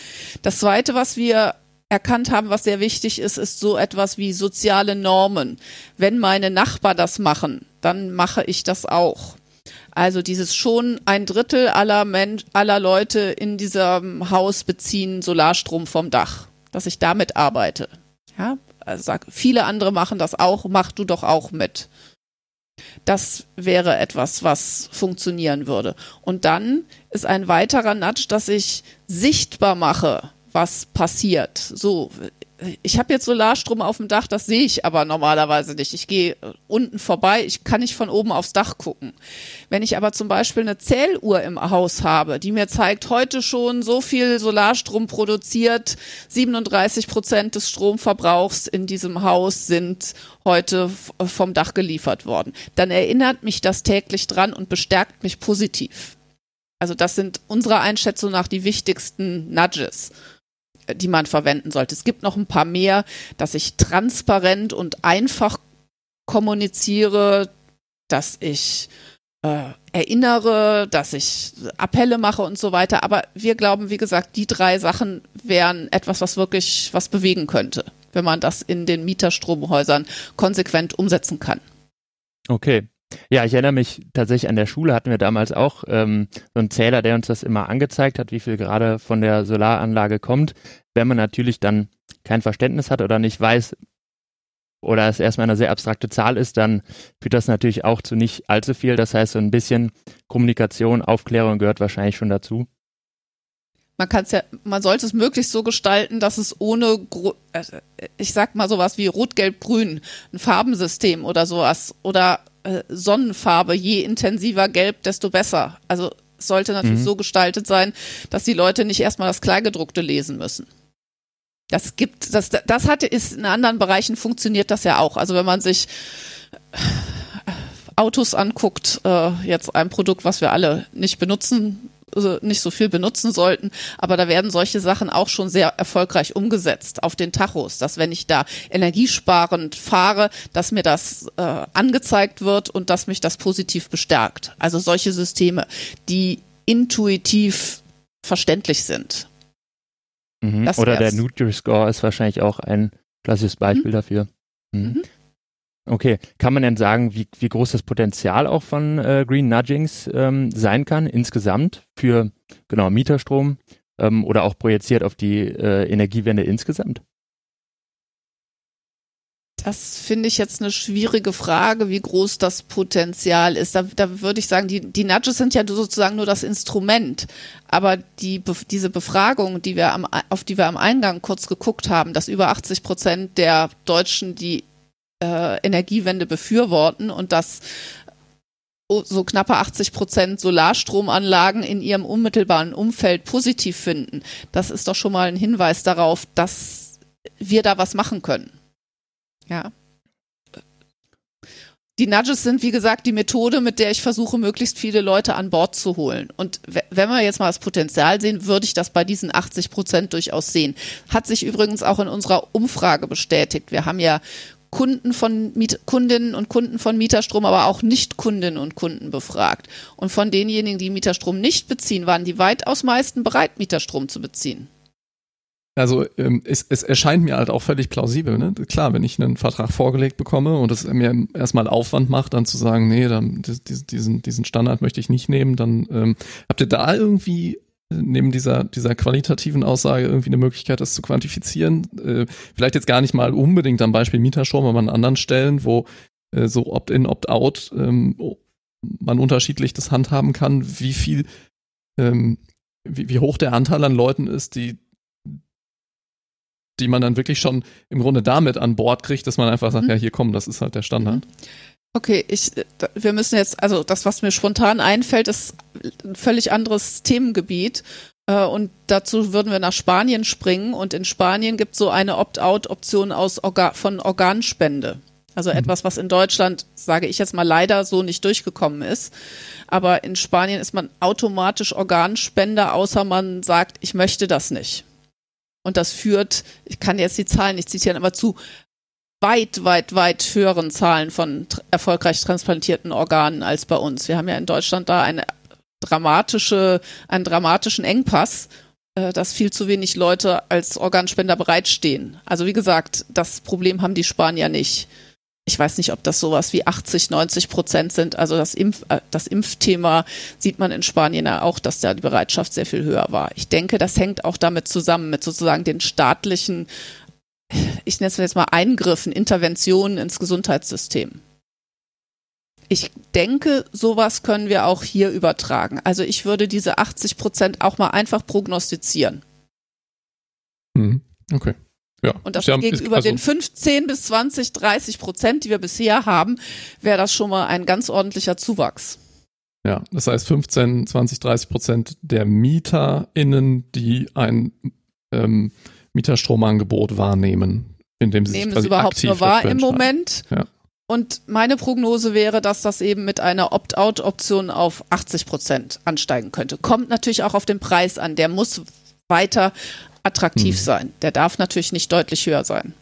Das zweite, was wir erkannt haben, was sehr wichtig ist, ist so etwas wie soziale Normen. Wenn meine Nachbarn das machen, dann mache ich das auch. Also dieses schon ein Drittel aller, Mensch, aller Leute in diesem Haus beziehen Solarstrom vom Dach, dass ich damit arbeite. Ja, also sag, viele andere machen das auch, mach du doch auch mit. Das wäre etwas, was funktionieren würde. Und dann ist ein weiterer Nudge, dass ich sichtbar mache, was passiert. So, ich habe jetzt Solarstrom auf dem Dach, das sehe ich aber normalerweise nicht. Ich gehe äh, unten vorbei, ich kann nicht von oben aufs Dach gucken. Wenn ich aber zum Beispiel eine Zähluhr im Haus habe, die mir zeigt, heute schon so viel Solarstrom produziert, 37 Prozent des Stromverbrauchs in diesem Haus sind heute vom Dach geliefert worden, dann erinnert mich das täglich dran und bestärkt mich positiv. Also das sind unserer Einschätzung nach die wichtigsten Nudges die man verwenden sollte. Es gibt noch ein paar mehr, dass ich transparent und einfach kommuniziere, dass ich äh, erinnere, dass ich Appelle mache und so weiter. Aber wir glauben, wie gesagt, die drei Sachen wären etwas, was wirklich was bewegen könnte, wenn man das in den Mieterstromhäusern konsequent umsetzen kann. Okay. Ja, ich erinnere mich tatsächlich an der Schule hatten wir damals auch ähm, so einen Zähler, der uns das immer angezeigt hat, wie viel gerade von der Solaranlage kommt wenn man natürlich dann kein Verständnis hat oder nicht weiß oder es erstmal eine sehr abstrakte Zahl ist, dann führt das natürlich auch zu nicht allzu viel. Das heißt, so ein bisschen Kommunikation, Aufklärung gehört wahrscheinlich schon dazu. Man kann ja, man sollte es möglichst so gestalten, dass es ohne, äh, ich sag mal sowas wie Rot, Gelb, Grün, ein Farbensystem oder sowas oder äh, Sonnenfarbe, je intensiver Gelb, desto besser. Also sollte natürlich mhm. so gestaltet sein, dass die Leute nicht erstmal das Kleingedruckte lesen müssen. Das gibt, das, das hatte, ist in anderen Bereichen funktioniert das ja auch. Also wenn man sich äh, Autos anguckt, äh, jetzt ein Produkt, was wir alle nicht benutzen, nicht so viel benutzen sollten, aber da werden solche Sachen auch schon sehr erfolgreich umgesetzt auf den Tachos, dass wenn ich da energiesparend fahre, dass mir das äh, angezeigt wird und dass mich das positiv bestärkt. Also solche Systeme, die intuitiv verständlich sind. Mhm. Oder der Nutri-Score ist wahrscheinlich auch ein klassisches Beispiel mhm. dafür. Mhm. Okay, kann man denn sagen, wie, wie groß das Potenzial auch von äh, Green Nudgings ähm, sein kann insgesamt für genau Mieterstrom ähm, oder auch projiziert auf die äh, Energiewende insgesamt? Das finde ich jetzt eine schwierige Frage, wie groß das Potenzial ist. Da, da würde ich sagen, die, die Nudges sind ja sozusagen nur das Instrument. Aber die, diese Befragung, die wir am, auf die wir am Eingang kurz geguckt haben, dass über 80 Prozent der Deutschen die äh, Energiewende befürworten und dass so knappe 80 Prozent Solarstromanlagen in ihrem unmittelbaren Umfeld positiv finden. Das ist doch schon mal ein Hinweis darauf, dass wir da was machen können. Ja. Die Nudges sind, wie gesagt, die Methode, mit der ich versuche, möglichst viele Leute an Bord zu holen. Und wenn wir jetzt mal das Potenzial sehen, würde ich das bei diesen 80 Prozent durchaus sehen. Hat sich übrigens auch in unserer Umfrage bestätigt. Wir haben ja Kunden von Miet Kundinnen und Kunden von Mieterstrom, aber auch Nicht-Kundinnen und Kunden befragt. Und von denjenigen, die Mieterstrom nicht beziehen, waren die weitaus meisten bereit, Mieterstrom zu beziehen. Also ähm, es, es erscheint mir halt auch völlig plausibel. Ne? Klar, wenn ich einen Vertrag vorgelegt bekomme und es mir erstmal Aufwand macht, dann zu sagen, nee, dann, diesen, diesen Standard möchte ich nicht nehmen, dann ähm, habt ihr da irgendwie neben dieser, dieser qualitativen Aussage irgendwie eine Möglichkeit, das zu quantifizieren. Äh, vielleicht jetzt gar nicht mal unbedingt am Beispiel Mieterstrom, aber an anderen Stellen, wo äh, so Opt-in, Opt-out ähm, man unterschiedlich das handhaben kann, wie viel, ähm, wie, wie hoch der Anteil an Leuten ist, die die man dann wirklich schon im Grunde damit an Bord kriegt, dass man einfach sagt, mhm. ja, hier komm, das ist halt der Standard. Okay, ich, wir müssen jetzt, also das, was mir spontan einfällt, ist ein völlig anderes Themengebiet. Äh, und dazu würden wir nach Spanien springen. Und in Spanien gibt es so eine Opt-out-Option aus Orga von Organspende. Also mhm. etwas, was in Deutschland, sage ich jetzt mal leider, so nicht durchgekommen ist. Aber in Spanien ist man automatisch Organspender, außer man sagt, ich möchte das nicht. Und das führt, ich kann jetzt die Zahlen nicht zitieren, aber zu weit, weit, weit höheren Zahlen von erfolgreich transplantierten Organen als bei uns. Wir haben ja in Deutschland da eine dramatische, einen dramatischen Engpass, äh, dass viel zu wenig Leute als Organspender bereitstehen. Also wie gesagt, das Problem haben die Spanier nicht ich weiß nicht, ob das sowas wie 80, 90 Prozent sind. Also das, Impf, äh, das Impfthema sieht man in Spanien ja auch, dass da die Bereitschaft sehr viel höher war. Ich denke, das hängt auch damit zusammen, mit sozusagen den staatlichen, ich nenne es jetzt mal Eingriffen, Interventionen ins Gesundheitssystem. Ich denke, sowas können wir auch hier übertragen. Also ich würde diese 80 Prozent auch mal einfach prognostizieren. Hm, okay. Ja, Und das haben- gegenüber also- den 15 bis 20, 30 Prozent, die wir bisher haben, wäre das schon mal ein ganz ordentlicher Zuwachs. Ja, das heißt 15, 20, 30 Prozent der MieterInnen, die ein ähm, Mieterstromangebot wahrnehmen, indem sie Nehmen sich es quasi überhaupt aktiv nur wahr im. Moment. Ja. Und meine Prognose wäre, dass das eben mit einer Opt-out-Option auf 80 Prozent ansteigen könnte. Kommt natürlich auch auf den Preis an. Der muss weiter attraktiv Mhm. sein. Der darf natürlich nicht deutlich höher sein.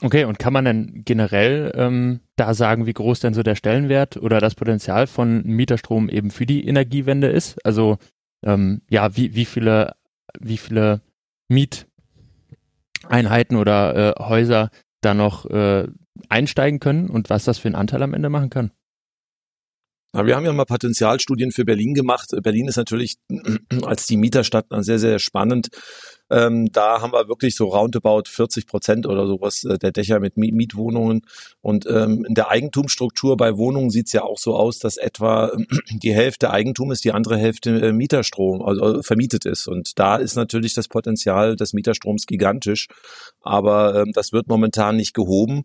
Okay, und kann man denn generell ähm, da sagen, wie groß denn so der Stellenwert oder das Potenzial von Mieterstrom eben für die Energiewende ist? Also ähm, ja, wie, wie viele, wie viele Mieteinheiten oder äh, Häuser da noch äh, einsteigen können und was das für einen Anteil am Ende machen kann? Wir haben ja mal Potenzialstudien für Berlin gemacht. Berlin ist natürlich als die Mieterstadt sehr, sehr spannend. Ähm, da haben wir wirklich so roundabout 40 Prozent oder sowas äh, der Dächer mit Mi- Mietwohnungen. Und ähm, in der Eigentumsstruktur bei Wohnungen sieht es ja auch so aus, dass etwa die Hälfte Eigentum ist, die andere Hälfte äh, Mieterstrom, also äh, vermietet ist. Und da ist natürlich das Potenzial des Mieterstroms gigantisch. Aber ähm, das wird momentan nicht gehoben.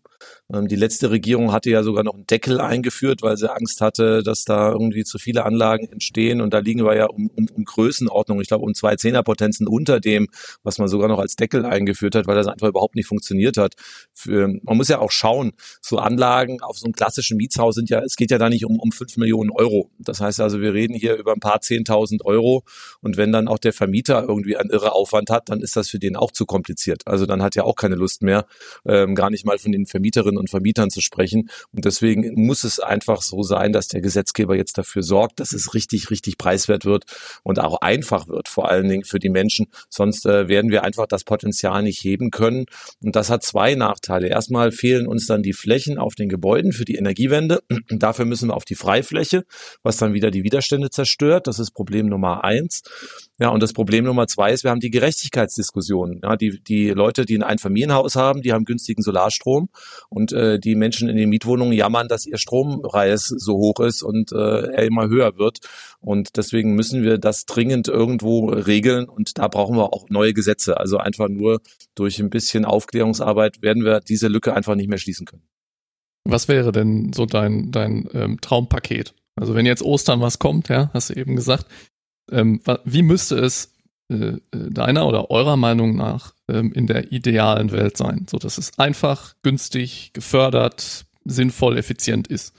Ähm, die letzte Regierung hatte ja sogar noch einen Deckel eingeführt, weil sie Angst hatte, dass da irgendwie zu viele Anlagen entstehen. Und da liegen wir ja um, um, um Größenordnung, ich glaube um zwei Zehnerpotenzen unter dem, was man sogar noch als Deckel eingeführt hat, weil das einfach überhaupt nicht funktioniert hat. Für, man muss ja auch schauen, so Anlagen auf so einem klassischen Mietshaus sind ja, es geht ja da nicht um, um fünf Millionen Euro. Das heißt also, wir reden hier über ein paar zehntausend Euro. Und wenn dann auch der Vermieter irgendwie einen irre Aufwand hat, dann ist das für den auch zu kompliziert. Also dann hat er auch keine Lust mehr, ähm, gar nicht mal von den Vermieterinnen und Vermietern zu sprechen. Und deswegen muss es einfach so sein, dass der Gesetzgeber jetzt dafür sorgt, dass es richtig, richtig preiswert wird und auch einfach wird, vor allen Dingen für die Menschen. Sonst äh, werden wir einfach das Potenzial nicht heben können. Und das hat zwei Nachteile. Erstmal fehlen uns dann die Flächen auf den Gebäuden für die Energiewende. Dafür müssen wir auf die Freifläche, was dann wieder die Widerstände zerstört. Das ist Problem Nummer eins. Ja, und das Problem Nummer zwei ist, wir haben die Gerechtigkeitsdiskussion. Ja, die, die Leute, die ein Einfamilienhaus haben, die haben günstigen Solarstrom und äh, die Menschen in den Mietwohnungen jammern, dass ihr Strompreis so hoch ist und äh, er immer höher wird. Und deswegen müssen wir das dringend irgendwo regeln und da brauchen wir auch neue Gesetze. Also einfach nur durch ein bisschen Aufklärungsarbeit werden wir diese Lücke einfach nicht mehr schließen können. Was wäre denn so dein, dein ähm, Traumpaket? Also wenn jetzt Ostern was kommt, ja, hast du eben gesagt, ähm, wie müsste es äh, äh, deiner oder eurer Meinung nach ähm, in der idealen Welt sein, so dass es einfach, günstig, gefördert, sinnvoll, effizient ist?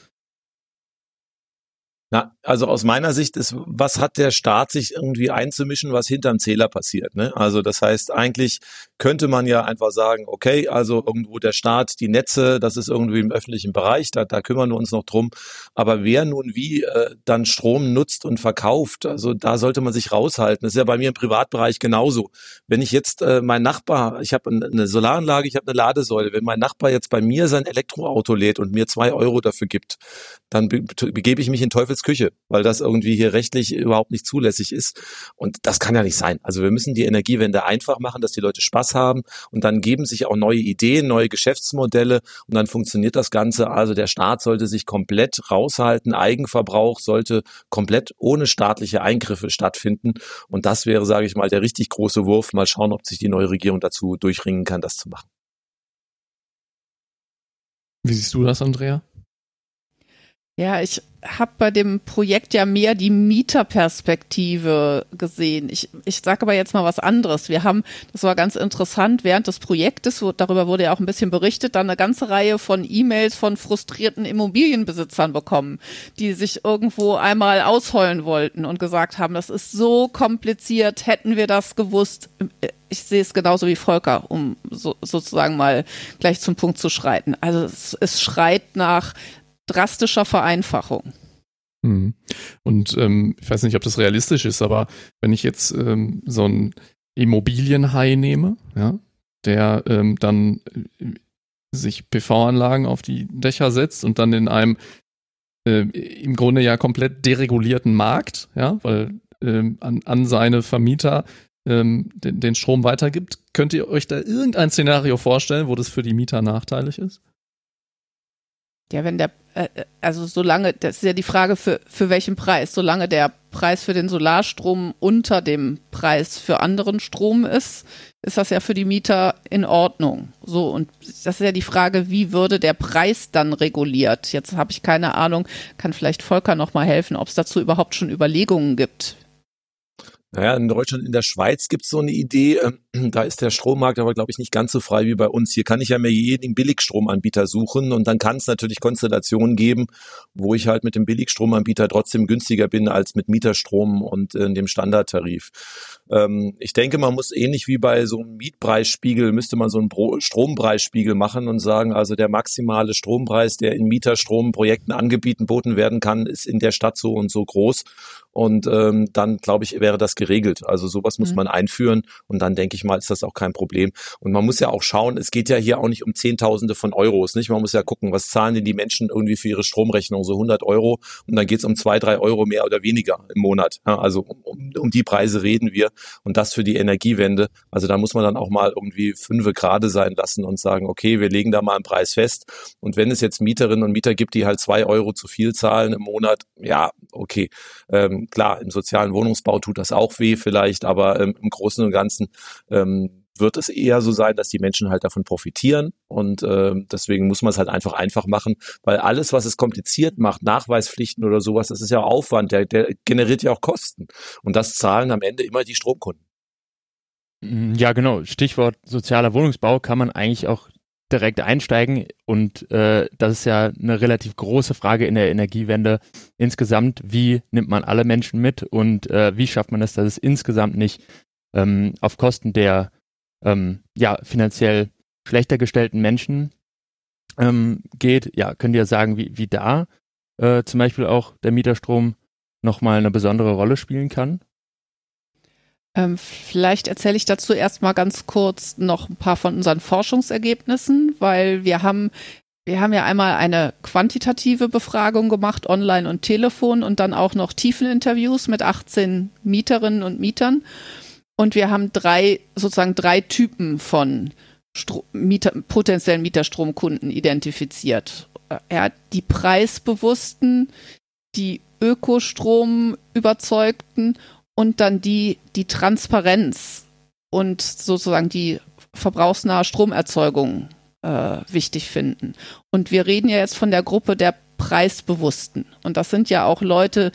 Na, also aus meiner Sicht ist, was hat der Staat sich irgendwie einzumischen, was hinterm Zähler passiert? Ne? Also das heißt, eigentlich könnte man ja einfach sagen, okay, also irgendwo der Staat, die Netze, das ist irgendwie im öffentlichen Bereich, da, da kümmern wir uns noch drum. Aber wer nun wie äh, dann Strom nutzt und verkauft, also da sollte man sich raushalten. Das ist ja bei mir im Privatbereich genauso. Wenn ich jetzt äh, mein Nachbar, ich habe eine Solaranlage, ich habe eine Ladesäule, wenn mein Nachbar jetzt bei mir sein Elektroauto lädt und mir zwei Euro dafür gibt, dann be begebe ich mich in Teufels Küche, weil das irgendwie hier rechtlich überhaupt nicht zulässig ist. Und das kann ja nicht sein. Also wir müssen die Energiewende einfach machen, dass die Leute Spaß haben und dann geben sich auch neue Ideen, neue Geschäftsmodelle und dann funktioniert das Ganze. Also der Staat sollte sich komplett raushalten, Eigenverbrauch sollte komplett ohne staatliche Eingriffe stattfinden. Und das wäre, sage ich mal, der richtig große Wurf. Mal schauen, ob sich die neue Regierung dazu durchringen kann, das zu machen. Wie siehst du das, Andrea? Ja, ich habe bei dem Projekt ja mehr die Mieterperspektive gesehen. Ich, ich sage aber jetzt mal was anderes. Wir haben, das war ganz interessant, während des Projektes, wo, darüber wurde ja auch ein bisschen berichtet, dann eine ganze Reihe von E-Mails von frustrierten Immobilienbesitzern bekommen, die sich irgendwo einmal ausheulen wollten und gesagt haben, das ist so kompliziert, hätten wir das gewusst. Ich sehe es genauso wie Volker, um so, sozusagen mal gleich zum Punkt zu schreiten. Also es, es schreit nach drastischer Vereinfachung. Mhm. Und ähm, ich weiß nicht, ob das realistisch ist, aber wenn ich jetzt ähm, so einen Immobilienhai nehme, ja, der ähm, dann äh, sich PV-Anlagen auf die Dächer setzt und dann in einem äh, im Grunde ja komplett deregulierten Markt, ja, weil ähm, an, an seine Vermieter ähm, den, den Strom weitergibt, könnt ihr euch da irgendein Szenario vorstellen, wo das für die Mieter nachteilig ist? Ja, wenn der, also solange, das ist ja die Frage, für, für welchen Preis. Solange der Preis für den Solarstrom unter dem Preis für anderen Strom ist, ist das ja für die Mieter in Ordnung. So, und das ist ja die Frage, wie würde der Preis dann reguliert? Jetzt habe ich keine Ahnung, kann vielleicht Volker noch mal helfen, ob es dazu überhaupt schon Überlegungen gibt. Naja, in Deutschland, in der Schweiz gibt es so eine Idee, äh, da ist der Strommarkt aber, glaube ich, nicht ganz so frei wie bei uns. Hier kann ich ja mir jeden Billigstromanbieter suchen und dann kann es natürlich Konstellationen geben, wo ich halt mit dem Billigstromanbieter trotzdem günstiger bin als mit Mieterstrom und äh, dem Standardtarif. Ähm, ich denke, man muss ähnlich wie bei so einem Mietpreisspiegel, müsste man so einen Pro Strompreisspiegel machen und sagen, also der maximale Strompreis, der in Mieterstromprojekten angeboten werden kann, ist in der Stadt so und so groß. Und ähm, dann, glaube ich, wäre das geregelt. Also sowas muss mhm. man einführen und dann denke ich mal, ist das auch kein Problem. Und man muss ja auch schauen, es geht ja hier auch nicht um Zehntausende von Euros, nicht? Man muss ja gucken, was zahlen denn die Menschen irgendwie für ihre Stromrechnung? So 100 Euro und dann geht es um zwei, drei Euro mehr oder weniger im Monat. Ja, also um, um die Preise reden wir und das für die Energiewende. Also da muss man dann auch mal irgendwie fünfe gerade sein lassen und sagen, okay, wir legen da mal einen Preis fest. Und wenn es jetzt Mieterinnen und Mieter gibt, die halt zwei Euro zu viel zahlen im Monat, ja, okay. Ähm, klar, im sozialen Wohnungsbau tut das auch weh vielleicht, aber ähm, im Großen und Ganzen ähm, wird es eher so sein, dass die Menschen halt davon profitieren und äh, deswegen muss man es halt einfach einfach machen, weil alles, was es kompliziert macht, Nachweispflichten oder sowas, das ist ja Aufwand, der, der generiert ja auch Kosten und das zahlen am Ende immer die Stromkunden. Mm, ja, genau. Stichwort sozialer Wohnungsbau kann man eigentlich auch direkt einsteigen. Und äh, das ist ja eine relativ große Frage in der Energiewende insgesamt. Wie nimmt man alle Menschen mit und äh, wie schafft man es, dass es insgesamt nicht ähm, auf Kosten der ähm, ja, finanziell schlechter gestellten Menschen ähm, geht? Ja, könnt ihr sagen, wie, wie da äh, zum Beispiel auch der Mieterstrom nochmal eine besondere Rolle spielen kann? Ähm, vielleicht erzähle ich dazu erstmal ganz kurz noch ein paar von unseren Forschungsergebnissen, weil wir haben wir haben ja einmal eine quantitative Befragung gemacht, online und Telefon, und dann auch noch Tiefeninterviews mit 18 Mieterinnen und Mietern. Und wir haben drei, sozusagen drei Typen von Stro Mieter, potenziellen Mieterstromkunden identifiziert. Ja, die preisbewussten, die Ökostrom überzeugten und dann die, die Transparenz und sozusagen die verbrauchsnahe Stromerzeugung äh, wichtig finden. Und wir reden ja jetzt von der Gruppe der Preisbewussten. Und das sind ja auch Leute,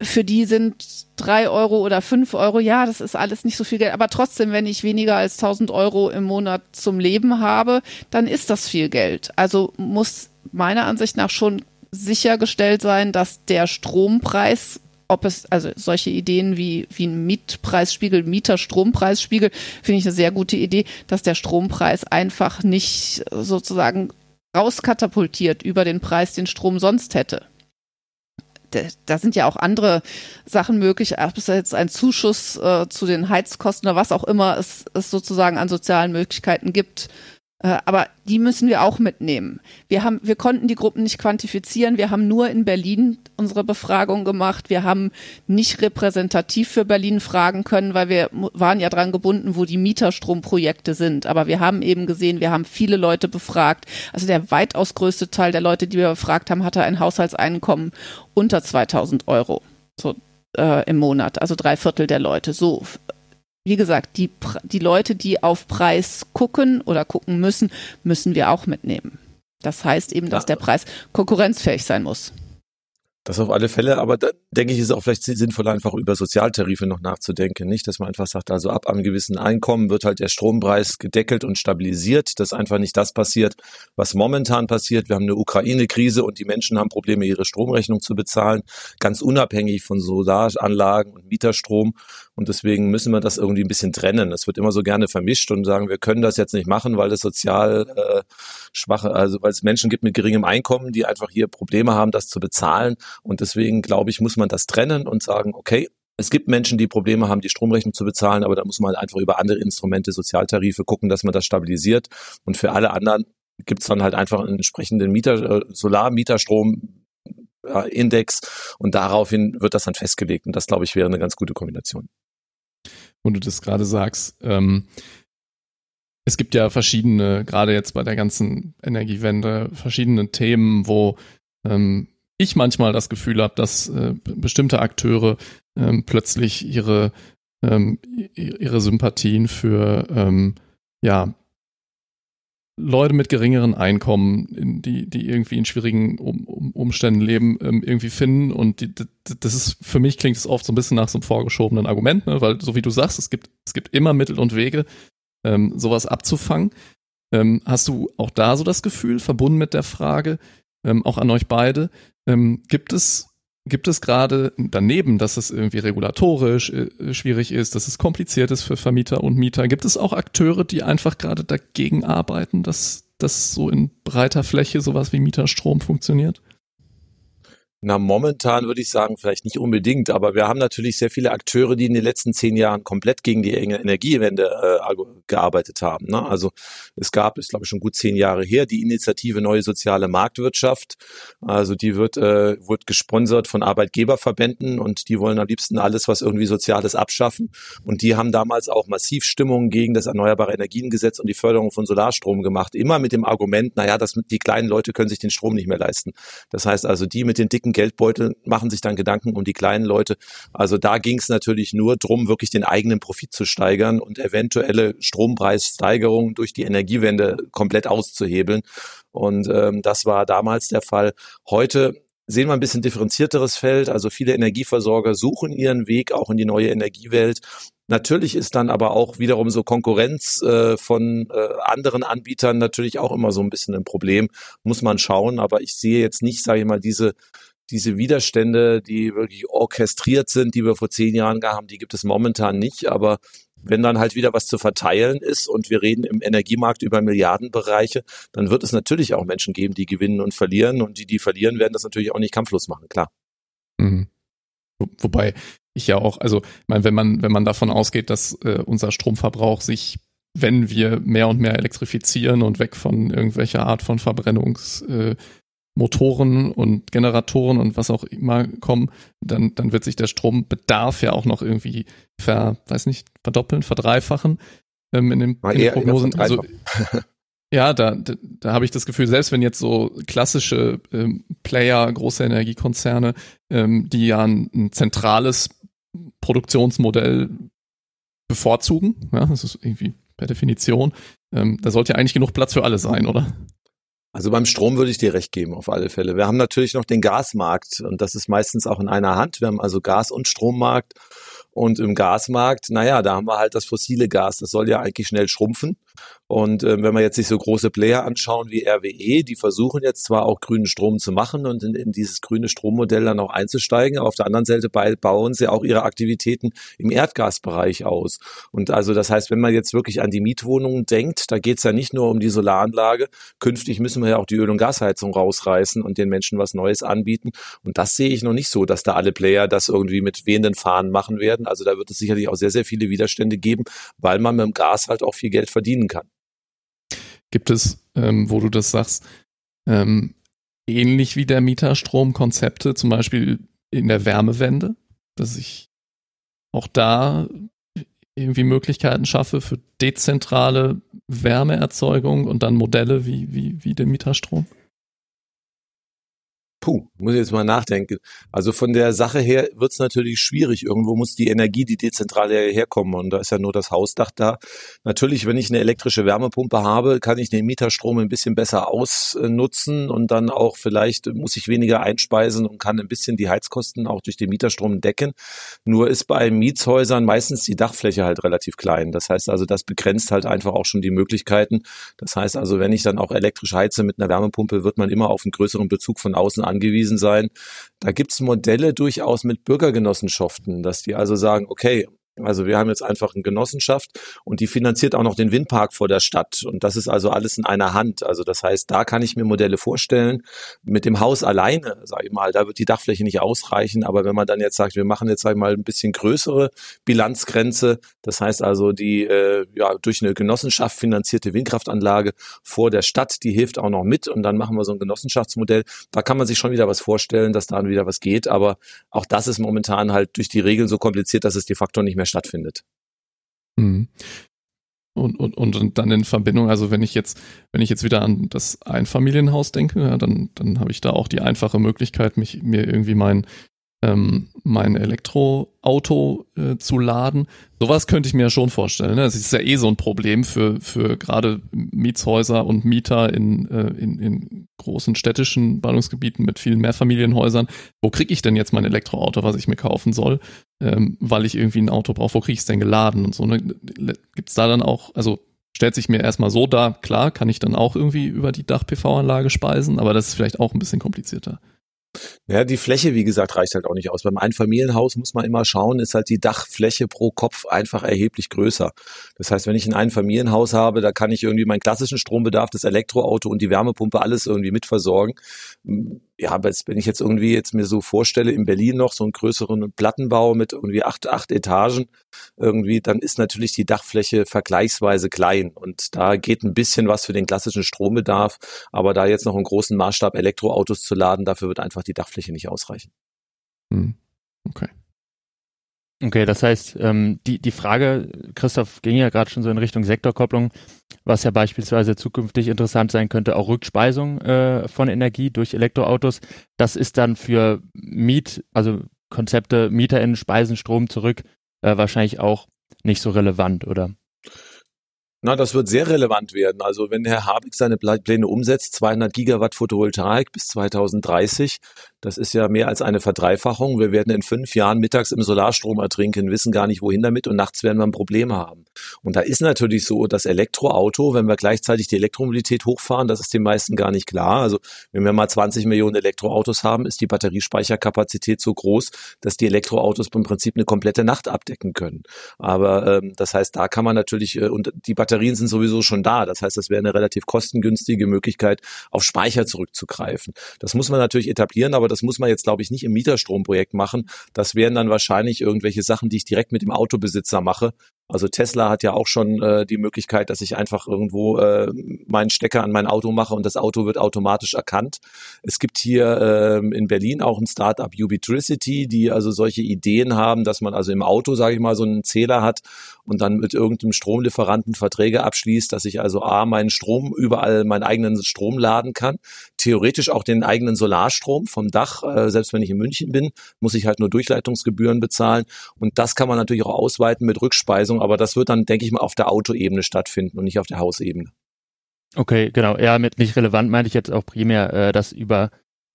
für die sind drei Euro oder fünf Euro, ja, das ist alles nicht so viel Geld. Aber trotzdem, wenn ich weniger als 1000 Euro im Monat zum Leben habe, dann ist das viel Geld. Also muss meiner Ansicht nach schon sichergestellt sein, dass der Strompreis ob es, also solche Ideen wie, wie ein Mietpreisspiegel, Mieterstrompreisspiegel, finde ich eine sehr gute Idee, dass der Strompreis einfach nicht sozusagen rauskatapultiert über den Preis, den Strom sonst hätte. Da sind ja auch andere Sachen möglich, ob es jetzt ein Zuschuss äh, zu den Heizkosten oder was auch immer es, es sozusagen an sozialen Möglichkeiten gibt, aber die müssen wir auch mitnehmen. Wir haben, wir konnten die Gruppen nicht quantifizieren. Wir haben nur in Berlin unsere Befragung gemacht. Wir haben nicht repräsentativ für Berlin fragen können, weil wir waren ja dran gebunden, wo die Mieterstromprojekte sind. Aber wir haben eben gesehen, wir haben viele Leute befragt. Also der weitaus größte Teil der Leute, die wir befragt haben, hatte ein Haushaltseinkommen unter 2000 Euro. So, äh, im Monat, also drei Viertel der Leute. So wie gesagt, die, die Leute, die auf Preis gucken oder gucken müssen, müssen wir auch mitnehmen. Das heißt eben, dass der Preis konkurrenzfähig sein muss. Das auf alle Fälle, aber da denke ich, ist auch vielleicht sinnvoll, einfach über Sozialtarife noch nachzudenken. Nicht, dass man einfach sagt, also ab einem gewissen Einkommen wird halt der Strompreis gedeckelt und stabilisiert, dass einfach nicht das passiert, was momentan passiert. Wir haben eine Ukraine-Krise und die Menschen haben Probleme, ihre Stromrechnung zu bezahlen, ganz unabhängig von Solaranlagen und Mieterstrom. Und deswegen müssen wir das irgendwie ein bisschen trennen. Es wird immer so gerne vermischt und sagen, wir können das jetzt nicht machen, weil es sozial äh, schwache, also weil es Menschen gibt mit geringem Einkommen, die einfach hier Probleme haben, das zu bezahlen. Und deswegen glaube ich, muss man das trennen und sagen, okay, es gibt Menschen, die Probleme haben, die Stromrechnung zu bezahlen, aber da muss man halt einfach über andere Instrumente, Sozialtarife gucken, dass man das stabilisiert. Und für alle anderen gibt es dann halt einfach einen entsprechenden Mieter, äh, Solar-Mieterstrom Index und daraufhin wird das dann festgelegt und das glaube ich wäre eine ganz gute Kombination wo du das gerade sagst. Ähm, es gibt ja verschiedene, gerade jetzt bei der ganzen Energiewende, verschiedene Themen, wo ähm, ich manchmal das Gefühl habe, dass äh, bestimmte Akteure ähm, plötzlich ihre, ähm, ihre Sympathien für ähm, ja, Leute mit geringeren Einkommen, die, die irgendwie in schwierigen um, um, Umständen leben, ähm, irgendwie finden. Und die, das ist, für mich klingt es oft so ein bisschen nach so einem vorgeschobenen Argument, ne? weil so wie du sagst, es gibt, es gibt immer Mittel und Wege, ähm, sowas abzufangen. Ähm, hast du auch da so das Gefühl, verbunden mit der Frage, ähm, auch an euch beide, ähm, gibt es gibt es gerade daneben, dass es irgendwie regulatorisch äh, schwierig ist, dass es kompliziert ist für Vermieter und Mieter, gibt es auch Akteure, die einfach gerade dagegen arbeiten, dass das so in breiter Fläche sowas wie Mieterstrom funktioniert? Na, momentan würde ich sagen, vielleicht nicht unbedingt, aber wir haben natürlich sehr viele Akteure, die in den letzten zehn Jahren komplett gegen die Energiewende äh, gearbeitet haben. Ne? Also es gab, ist glaube ich schon gut zehn Jahre her, die Initiative Neue Soziale Marktwirtschaft. Also die wird, äh, wird gesponsert von Arbeitgeberverbänden und die wollen am liebsten alles, was irgendwie Soziales abschaffen. Und die haben damals auch massiv Stimmung gegen das Erneuerbare Energiengesetz und die Förderung von Solarstrom gemacht. Immer mit dem Argument, naja, das, die kleinen Leute können sich den Strom nicht mehr leisten. Das heißt also, die mit den dicken dicken Geldbeutel machen sich dann Gedanken um die kleinen Leute. Also da ging es natürlich nur drum, wirklich den eigenen Profit zu steigern und eventuelle Strompreissteigerungen durch die Energiewende komplett auszuhebeln. Und ähm, das war damals der Fall. Heute sehen wir ein bisschen differenzierteres Feld. Also viele Energieversorger suchen ihren Weg auch in die neue Energiewelt. Natürlich ist dann aber auch wiederum so Konkurrenz äh, von äh, anderen Anbietern natürlich auch immer so ein bisschen ein Problem. Muss man schauen. Aber ich sehe jetzt nicht, sage ich mal, diese diese Widerstände, die wirklich orchestriert sind, die wir vor zehn Jahren gehabt haben, die gibt es momentan nicht. Aber wenn dann halt wieder was zu verteilen ist und wir reden im Energiemarkt über Milliardenbereiche, dann wird es natürlich auch Menschen geben, die gewinnen und verlieren. Und die, die verlieren, werden das natürlich auch nicht kampflos machen, klar. Mhm. Wobei ich ja auch, also, ich meine, wenn man, wenn man davon ausgeht, dass äh, unser Stromverbrauch sich wenn wir mehr und mehr elektrifizieren und weg von irgendwelcher Art von Verbrennungs, äh, Motoren und Generatoren und was auch immer kommen, dann, dann wird sich der Strombedarf ja auch noch irgendwie ver, weiß nicht, verdoppeln, verdreifachen ähm, in, den, in den Prognosen. Also, ja, da, da, da habe ich das Gefühl, selbst wenn jetzt so klassische ähm, Player, große Energiekonzerne, ähm, die ja ein, ein zentrales Produktionsmodell bevorzugen, ja, das ist irgendwie per Definition, ähm, da sollte ja eigentlich genug Platz für alle sein, oder? Also beim Strom würde ich dir recht geben, auf alle Fälle. Wir haben natürlich noch den Gasmarkt und das ist meistens auch in einer Hand. Wir haben also Gas- und Strommarkt. Und im Gasmarkt, naja, da haben wir halt das fossile Gas. Das soll ja eigentlich schnell schrumpfen. Und äh, wenn wir jetzt sich so große Player anschauen wie RWE, die versuchen jetzt zwar auch grünen Strom zu machen und in, in dieses grüne Strommodell dann auch einzusteigen, aber auf der anderen Seite bauen sie auch ihre Aktivitäten im Erdgasbereich aus. Und also das heißt, wenn man jetzt wirklich an die Mietwohnungen denkt, da geht es ja nicht nur um die Solaranlage. Künftig müssen wir ja auch die Öl- und Gasheizung rausreißen und den Menschen was Neues anbieten. Und das sehe ich noch nicht so, dass da alle Player das irgendwie mit wehenden Fahnen machen werden. Also da wird es sicherlich auch sehr, sehr viele Widerstände geben, weil man mit dem Gas halt auch viel Geld verdienen kann. Gibt es, ähm, wo du das sagst, ähm, ähnlich wie der Mieterstrom Konzepte, zum Beispiel in der Wärmewende, dass ich auch da irgendwie Möglichkeiten schaffe für dezentrale Wärmeerzeugung und dann Modelle wie, wie, wie den Mieterstrom? Puh, muss ich jetzt mal nachdenken. Also von der Sache her wird es natürlich schwierig. Irgendwo muss die Energie, die dezentrale herkommen. Und da ist ja nur das Hausdach da. Natürlich, wenn ich eine elektrische Wärmepumpe habe, kann ich den Mieterstrom ein bisschen besser ausnutzen und dann auch vielleicht muss ich weniger einspeisen und kann ein bisschen die Heizkosten auch durch den Mieterstrom decken. Nur ist bei Mietshäusern meistens die Dachfläche halt relativ klein. Das heißt also, das begrenzt halt einfach auch schon die Möglichkeiten. Das heißt also, wenn ich dann auch elektrisch heize mit einer Wärmepumpe, wird man immer auf einen größeren Bezug von außen an angewiesen sein. Da gibt es Modelle durchaus mit Bürgergenossenschaften, dass die also sagen, okay, also wir haben jetzt einfach eine Genossenschaft und die finanziert auch noch den Windpark vor der Stadt. Und das ist also alles in einer Hand. Also das heißt, da kann ich mir Modelle vorstellen. Mit dem Haus alleine, sage ich mal, da wird die Dachfläche nicht ausreichen. Aber wenn man dann jetzt sagt, wir machen jetzt, sag ich mal, ein bisschen größere Bilanzgrenze, das heißt also die äh, ja, durch eine Genossenschaft finanzierte Windkraftanlage vor der Stadt, die hilft auch noch mit. Und dann machen wir so ein Genossenschaftsmodell. Da kann man sich schon wieder was vorstellen, dass da wieder was geht. Aber auch das ist momentan halt durch die Regeln so kompliziert, dass es de facto nicht mehr stattfindet. Mhm. und, und, und dann in Verbindung, also wenn ich jetzt, wenn ich jetzt wieder an das Einfamilienhaus denke, ja, dann, dann habe ich da auch die einfache Möglichkeit, mich mir irgendwie mein ähm, mein Elektroauto äh, zu laden. Sowas könnte ich mir ja schon vorstellen. Ne? Das ist ja eh so ein Problem für, für gerade Mietshäuser und Mieter in, äh, in, in großen städtischen Ballungsgebieten mit vielen Mehrfamilienhäusern. Wo kriege ich denn jetzt mein Elektroauto, was ich mir kaufen soll, ähm, weil ich irgendwie ein Auto brauche? Wo kriege ich es denn geladen und so? Ne? Gibt es da dann auch, also stellt sich mir erstmal so dar, klar, kann ich dann auch irgendwie über die Dach-PV-Anlage speisen, aber das ist vielleicht auch ein bisschen komplizierter. Ja, die Fläche, wie gesagt, reicht halt auch nicht aus. Beim Einfamilienhaus muss man immer schauen, ist halt die Dachfläche pro Kopf einfach erheblich größer. Das heißt, wenn ich ein Einfamilienhaus habe, da kann ich irgendwie meinen klassischen Strombedarf, das Elektroauto und die Wärmepumpe alles irgendwie mitversorgen ja, aber jetzt, wenn ich jetzt irgendwie jetzt mir so vorstelle, in Berlin noch so einen größeren Plattenbau mit irgendwie acht, acht Etagen irgendwie, dann ist natürlich die Dachfläche vergleichsweise klein und da geht ein bisschen was für den klassischen Strombedarf, aber da jetzt noch einen großen Maßstab Elektroautos zu laden, dafür wird einfach die Dachfläche nicht ausreichen. Hm. Okay. Okay, das heißt, ähm, die, die Frage, Christoph ging ja gerade schon so in Richtung Sektorkopplung, was ja beispielsweise zukünftig interessant sein könnte, auch Rückspeisung äh, von Energie durch Elektroautos. Das ist dann für Miet, also Konzepte, MieterInnen speisen Strom zurück, äh, wahrscheinlich auch nicht so relevant, oder? Na, das wird sehr relevant werden. Also wenn Herr Habeck seine Pläne umsetzt, 200 Gigawatt Photovoltaik bis 2030, das ist ja mehr als eine Verdreifachung. Wir werden in fünf Jahren mittags im Solarstrom ertrinken, wissen gar nicht wohin damit und nachts werden wir ein Problem haben. Und da ist natürlich so, das Elektroauto, wenn wir gleichzeitig die Elektromobilität hochfahren, das ist den meisten gar nicht klar. Also wenn wir mal 20 Millionen Elektroautos haben, ist die Batteriespeicherkapazität so groß, dass die Elektroautos im Prinzip eine komplette Nacht abdecken können. Aber ähm, das heißt, da kann man natürlich, äh, und die Batterien sind sowieso schon da. Das heißt, das wäre eine relativ kostengünstige Möglichkeit, auf Speicher zurückzugreifen. Das muss man natürlich etablieren, aber das muss man jetzt, glaube ich, nicht im Mieterstromprojekt machen. Das wären dann wahrscheinlich irgendwelche Sachen, die ich direkt mit dem Autobesitzer mache, also Tesla hat ja auch schon äh, die Möglichkeit, dass ich einfach irgendwo äh, meinen Stecker an mein Auto mache und das Auto wird automatisch erkannt. Es gibt hier äh, in Berlin auch ein Startup Ubitricity, die also solche Ideen haben, dass man also im Auto, sage ich mal, so einen Zähler hat und dann mit irgendeinem Stromlieferanten Verträge abschließt, dass ich also A, meinen Strom überall, meinen eigenen Strom laden kann, theoretisch auch den eigenen Solarstrom vom Dach, äh, selbst wenn ich in München bin, muss ich halt nur Durchleitungsgebühren bezahlen und das kann man natürlich auch ausweiten mit Rückspeisung Lösung, aber das wird dann, denke ich mal, auf der Autoebene stattfinden und nicht auf der Hausebene. Okay, genau. Ja, mit nicht relevant meinte ich jetzt auch primär, äh, das über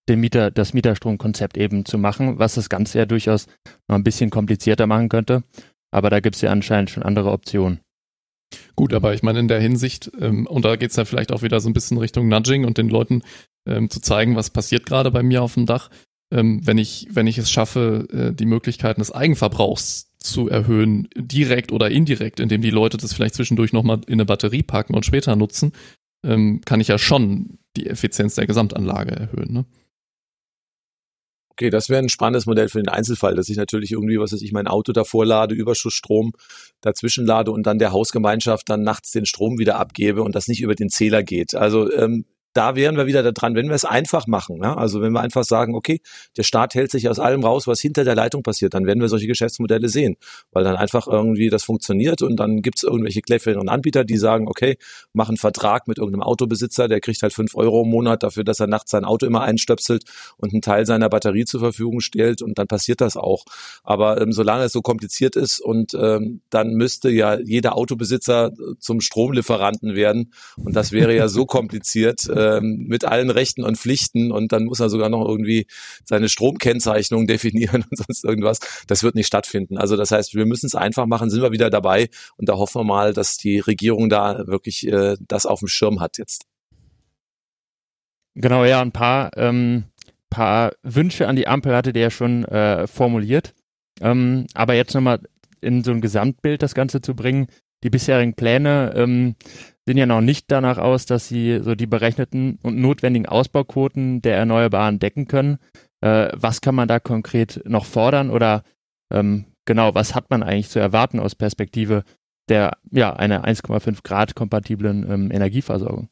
den Mieter, das Mieterstromkonzept eben zu machen, was das Ganze ja durchaus noch ein bisschen komplizierter machen könnte. Aber da gibt es ja anscheinend schon andere Optionen. Gut, aber ich meine in der Hinsicht, ähm, und da geht es ja vielleicht auch wieder so ein bisschen Richtung Nudging und den Leuten ähm, zu zeigen, was passiert gerade bei mir auf dem Dach, ähm, wenn ich, wenn ich es schaffe, äh, die Möglichkeiten des Eigenverbrauchs zu erhöhen, direkt oder indirekt, indem die Leute das vielleicht zwischendurch nochmal in eine Batterie packen und später nutzen, ähm, kann ich ja schon die Effizienz der Gesamtanlage erhöhen. Ne? Okay, das wäre ein spannendes Modell für den Einzelfall, dass ich natürlich irgendwie, was weiß ich, mein Auto davor lade, Überschussstrom dazwischen lade und dann der Hausgemeinschaft dann nachts den Strom wieder abgebe und das nicht über den Zähler geht. Also ähm, da wären wir wieder dran, wenn wir es einfach machen. Ne? Also wenn wir einfach sagen, okay, der Staat hält sich aus allem raus, was hinter der Leitung passiert, dann werden wir solche Geschäftsmodelle sehen, weil dann einfach irgendwie das funktioniert und dann gibt es irgendwelche cleveren Anbieter, die sagen, okay, machen Vertrag mit irgendeinem Autobesitzer, der kriegt halt fünf Euro im Monat dafür, dass er nachts sein Auto immer einstöpselt und einen Teil seiner Batterie zur Verfügung stellt und dann passiert das auch. Aber ähm, solange es so kompliziert ist und ähm, dann müsste ja jeder Autobesitzer zum Stromlieferanten werden und das wäre ja so kompliziert, ähm, mit allen Rechten und Pflichten und dann muss er sogar noch irgendwie seine Stromkennzeichnung definieren und sonst irgendwas. Das wird nicht stattfinden. Also das heißt, wir müssen es einfach machen, sind wir wieder dabei und da hoffen wir mal, dass die Regierung da wirklich äh, das auf dem Schirm hat jetzt. Genau, ja, ein paar, ähm, paar Wünsche an die Ampel hatte der ja schon äh, formuliert. Ähm, aber jetzt nochmal in so ein Gesamtbild das Ganze zu bringen. Die bisherigen Pläne ähm, sehen ja noch nicht danach aus, dass sie so die berechneten und notwendigen Ausbauquoten der Erneuerbaren decken können. Äh, was kann man da konkret noch fordern oder ähm, genau, was hat man eigentlich zu erwarten aus Perspektive der ja einer 1,5 Grad kompatiblen ähm, Energieversorgung?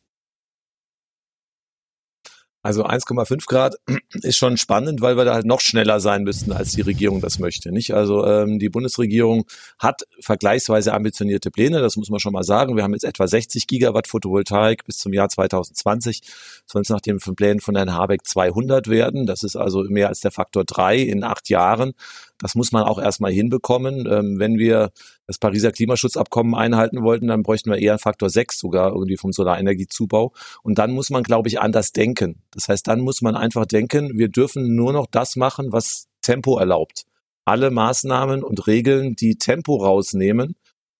Also 1,5 Grad ist schon spannend, weil wir da halt noch schneller sein müssten, als die Regierung das möchte. Nicht? Also ähm, die Bundesregierung hat vergleichsweise ambitionierte Pläne, das muss man schon mal sagen. Wir haben jetzt etwa 60 Gigawatt Photovoltaik bis zum Jahr 2020. Soll es nach den Plänen von Herrn Habeck 200 werden. Das ist also mehr als der Faktor drei in acht Jahren. Das muss man auch erstmal hinbekommen. Ähm, wenn wir das Pariser Klimaschutzabkommen einhalten wollten, dann bräuchten wir eher Faktor 6 sogar irgendwie vom Solarenergiezubau. Und dann muss man, glaube ich, anders denken. Das heißt, dann muss man einfach denken, wir dürfen nur noch das machen, was Tempo erlaubt. Alle Maßnahmen und Regeln, die Tempo rausnehmen,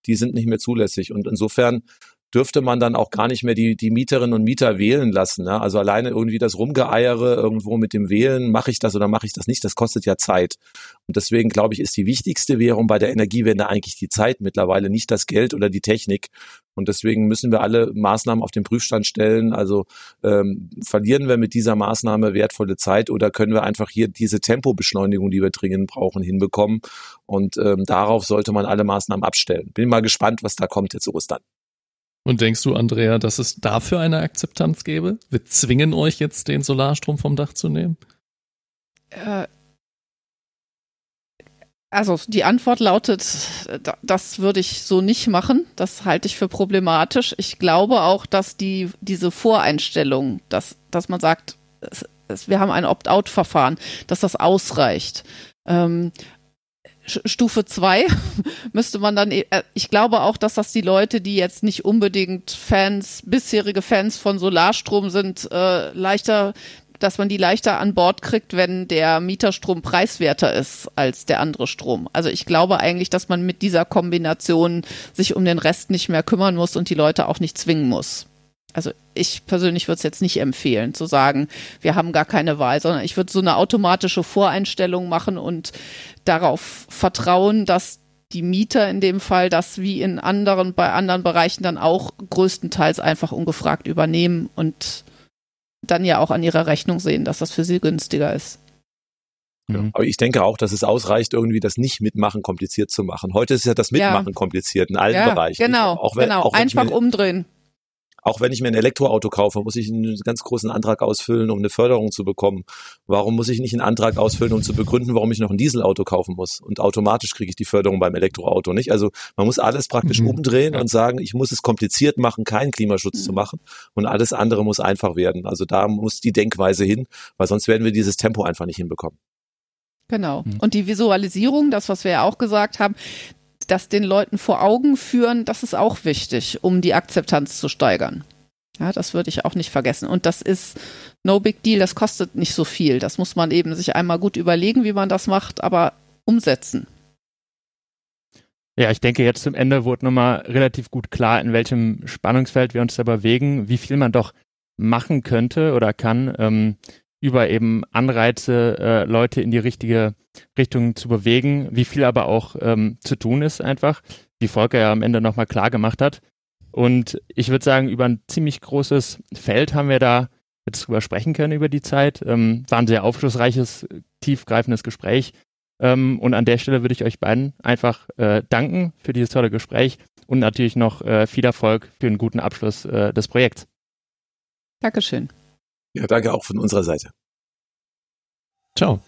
die sind nicht mehr zulässig. Und insofern dürfte man dann auch gar nicht mehr die, die Mieterinnen und Mieter wählen lassen. Ne? Also alleine irgendwie das Rumgeeiere irgendwo mit dem Wählen, mache ich das oder mache ich das nicht, das kostet ja Zeit. Und deswegen glaube ich, ist die wichtigste Währung bei der Energiewende eigentlich die Zeit mittlerweile, nicht das Geld oder die Technik. Und deswegen müssen wir alle Maßnahmen auf den Prüfstand stellen. Also ähm, verlieren wir mit dieser Maßnahme wertvolle Zeit oder können wir einfach hier diese Tempobeschleunigung, die wir dringend brauchen, hinbekommen? Und ähm, darauf sollte man alle Maßnahmen abstellen. Bin mal gespannt, was da kommt jetzt Ostern. Und denkst du, Andrea, dass es dafür eine Akzeptanz gäbe? Wir zwingen euch jetzt, den Solarstrom vom Dach zu nehmen? Äh, also die Antwort lautet, das würde ich so nicht machen. Das halte ich für problematisch. Ich glaube auch, dass die diese Voreinstellung, dass, dass man sagt, es, es, wir haben ein Opt-out-Verfahren, dass das ausreicht. Ähm, Stufe 2 müsste man dann, äh, ich glaube auch, dass das die Leute, die jetzt nicht unbedingt Fans, bisherige Fans von Solarstrom sind, äh, leichter, dass man die leichter an Bord kriegt, wenn der Mieterstrom preiswerter ist als der andere Strom. Also ich glaube eigentlich, dass man mit dieser Kombination sich um den Rest nicht mehr kümmern muss und die Leute auch nicht zwingen muss also ich persönlich würde es jetzt nicht empfehlen, zu sagen, wir haben gar keine Wahl, sondern ich würde so eine automatische Voreinstellung machen und darauf vertrauen, dass die Mieter in dem Fall das wie in anderen, bei anderen Bereichen dann auch größtenteils einfach ungefragt übernehmen und dann ja auch an ihrer Rechnung sehen, dass das für sie günstiger ist. Ja. Aber ich denke auch, dass es ausreicht, irgendwie das Nicht-Mitmachen kompliziert zu machen. Heute ist ja das Mitmachen ja. kompliziert in allen ja, Bereichen. Genau, auch wenn, genau. Auch wenn einfach umdrehen auch wenn ich mir ein Elektroauto kaufe, muss ich einen ganz großen Antrag ausfüllen, um eine Förderung zu bekommen. Warum muss ich nicht einen Antrag ausfüllen, um zu begründen, warum ich noch ein Dieselauto kaufen muss? Und automatisch kriege ich die Förderung beim Elektroauto nicht. Also man muss alles praktisch mhm. umdrehen ja. und sagen, ich muss es kompliziert machen, keinen Klimaschutz mhm. zu machen und alles andere muss einfach werden. Also da muss die Denkweise hin, weil sonst werden wir dieses Tempo einfach nicht hinbekommen. Genau. Mhm. Und die Visualisierung, das, was wir ja auch gesagt haben, das den Leuten vor Augen führen, das ist auch wichtig, um die Akzeptanz zu steigern. Ja, das würde ich auch nicht vergessen. Und das ist no big deal, das kostet nicht so viel. Das muss man eben sich einmal gut überlegen, wie man das macht, aber umsetzen. Ja, ich denke, jetzt zum Ende wurde nochmal relativ gut klar, in welchem Spannungsfeld wir uns da bewegen, wie viel man doch machen könnte oder kann, ähm, über eben Anreize, äh, Leute in die richtige Richtung zu bewegen, wie viel aber auch ähm, zu tun ist einfach, wie Volker ja am Ende nochmal klar gemacht hat. Und ich würde sagen, über ein ziemlich großes Feld haben wir da jetzt drüber sprechen können über die Zeit. Ähm, war ein sehr aufschlussreiches, tiefgreifendes Gespräch. Ähm, und an der Stelle würde ich euch beiden einfach äh, danken für dieses tolle Gespräch und natürlich noch äh, viel Erfolg für einen guten Abschluss äh, des Projekts. Dankeschön. Ja, danke auch von unserer Seite. Ciao.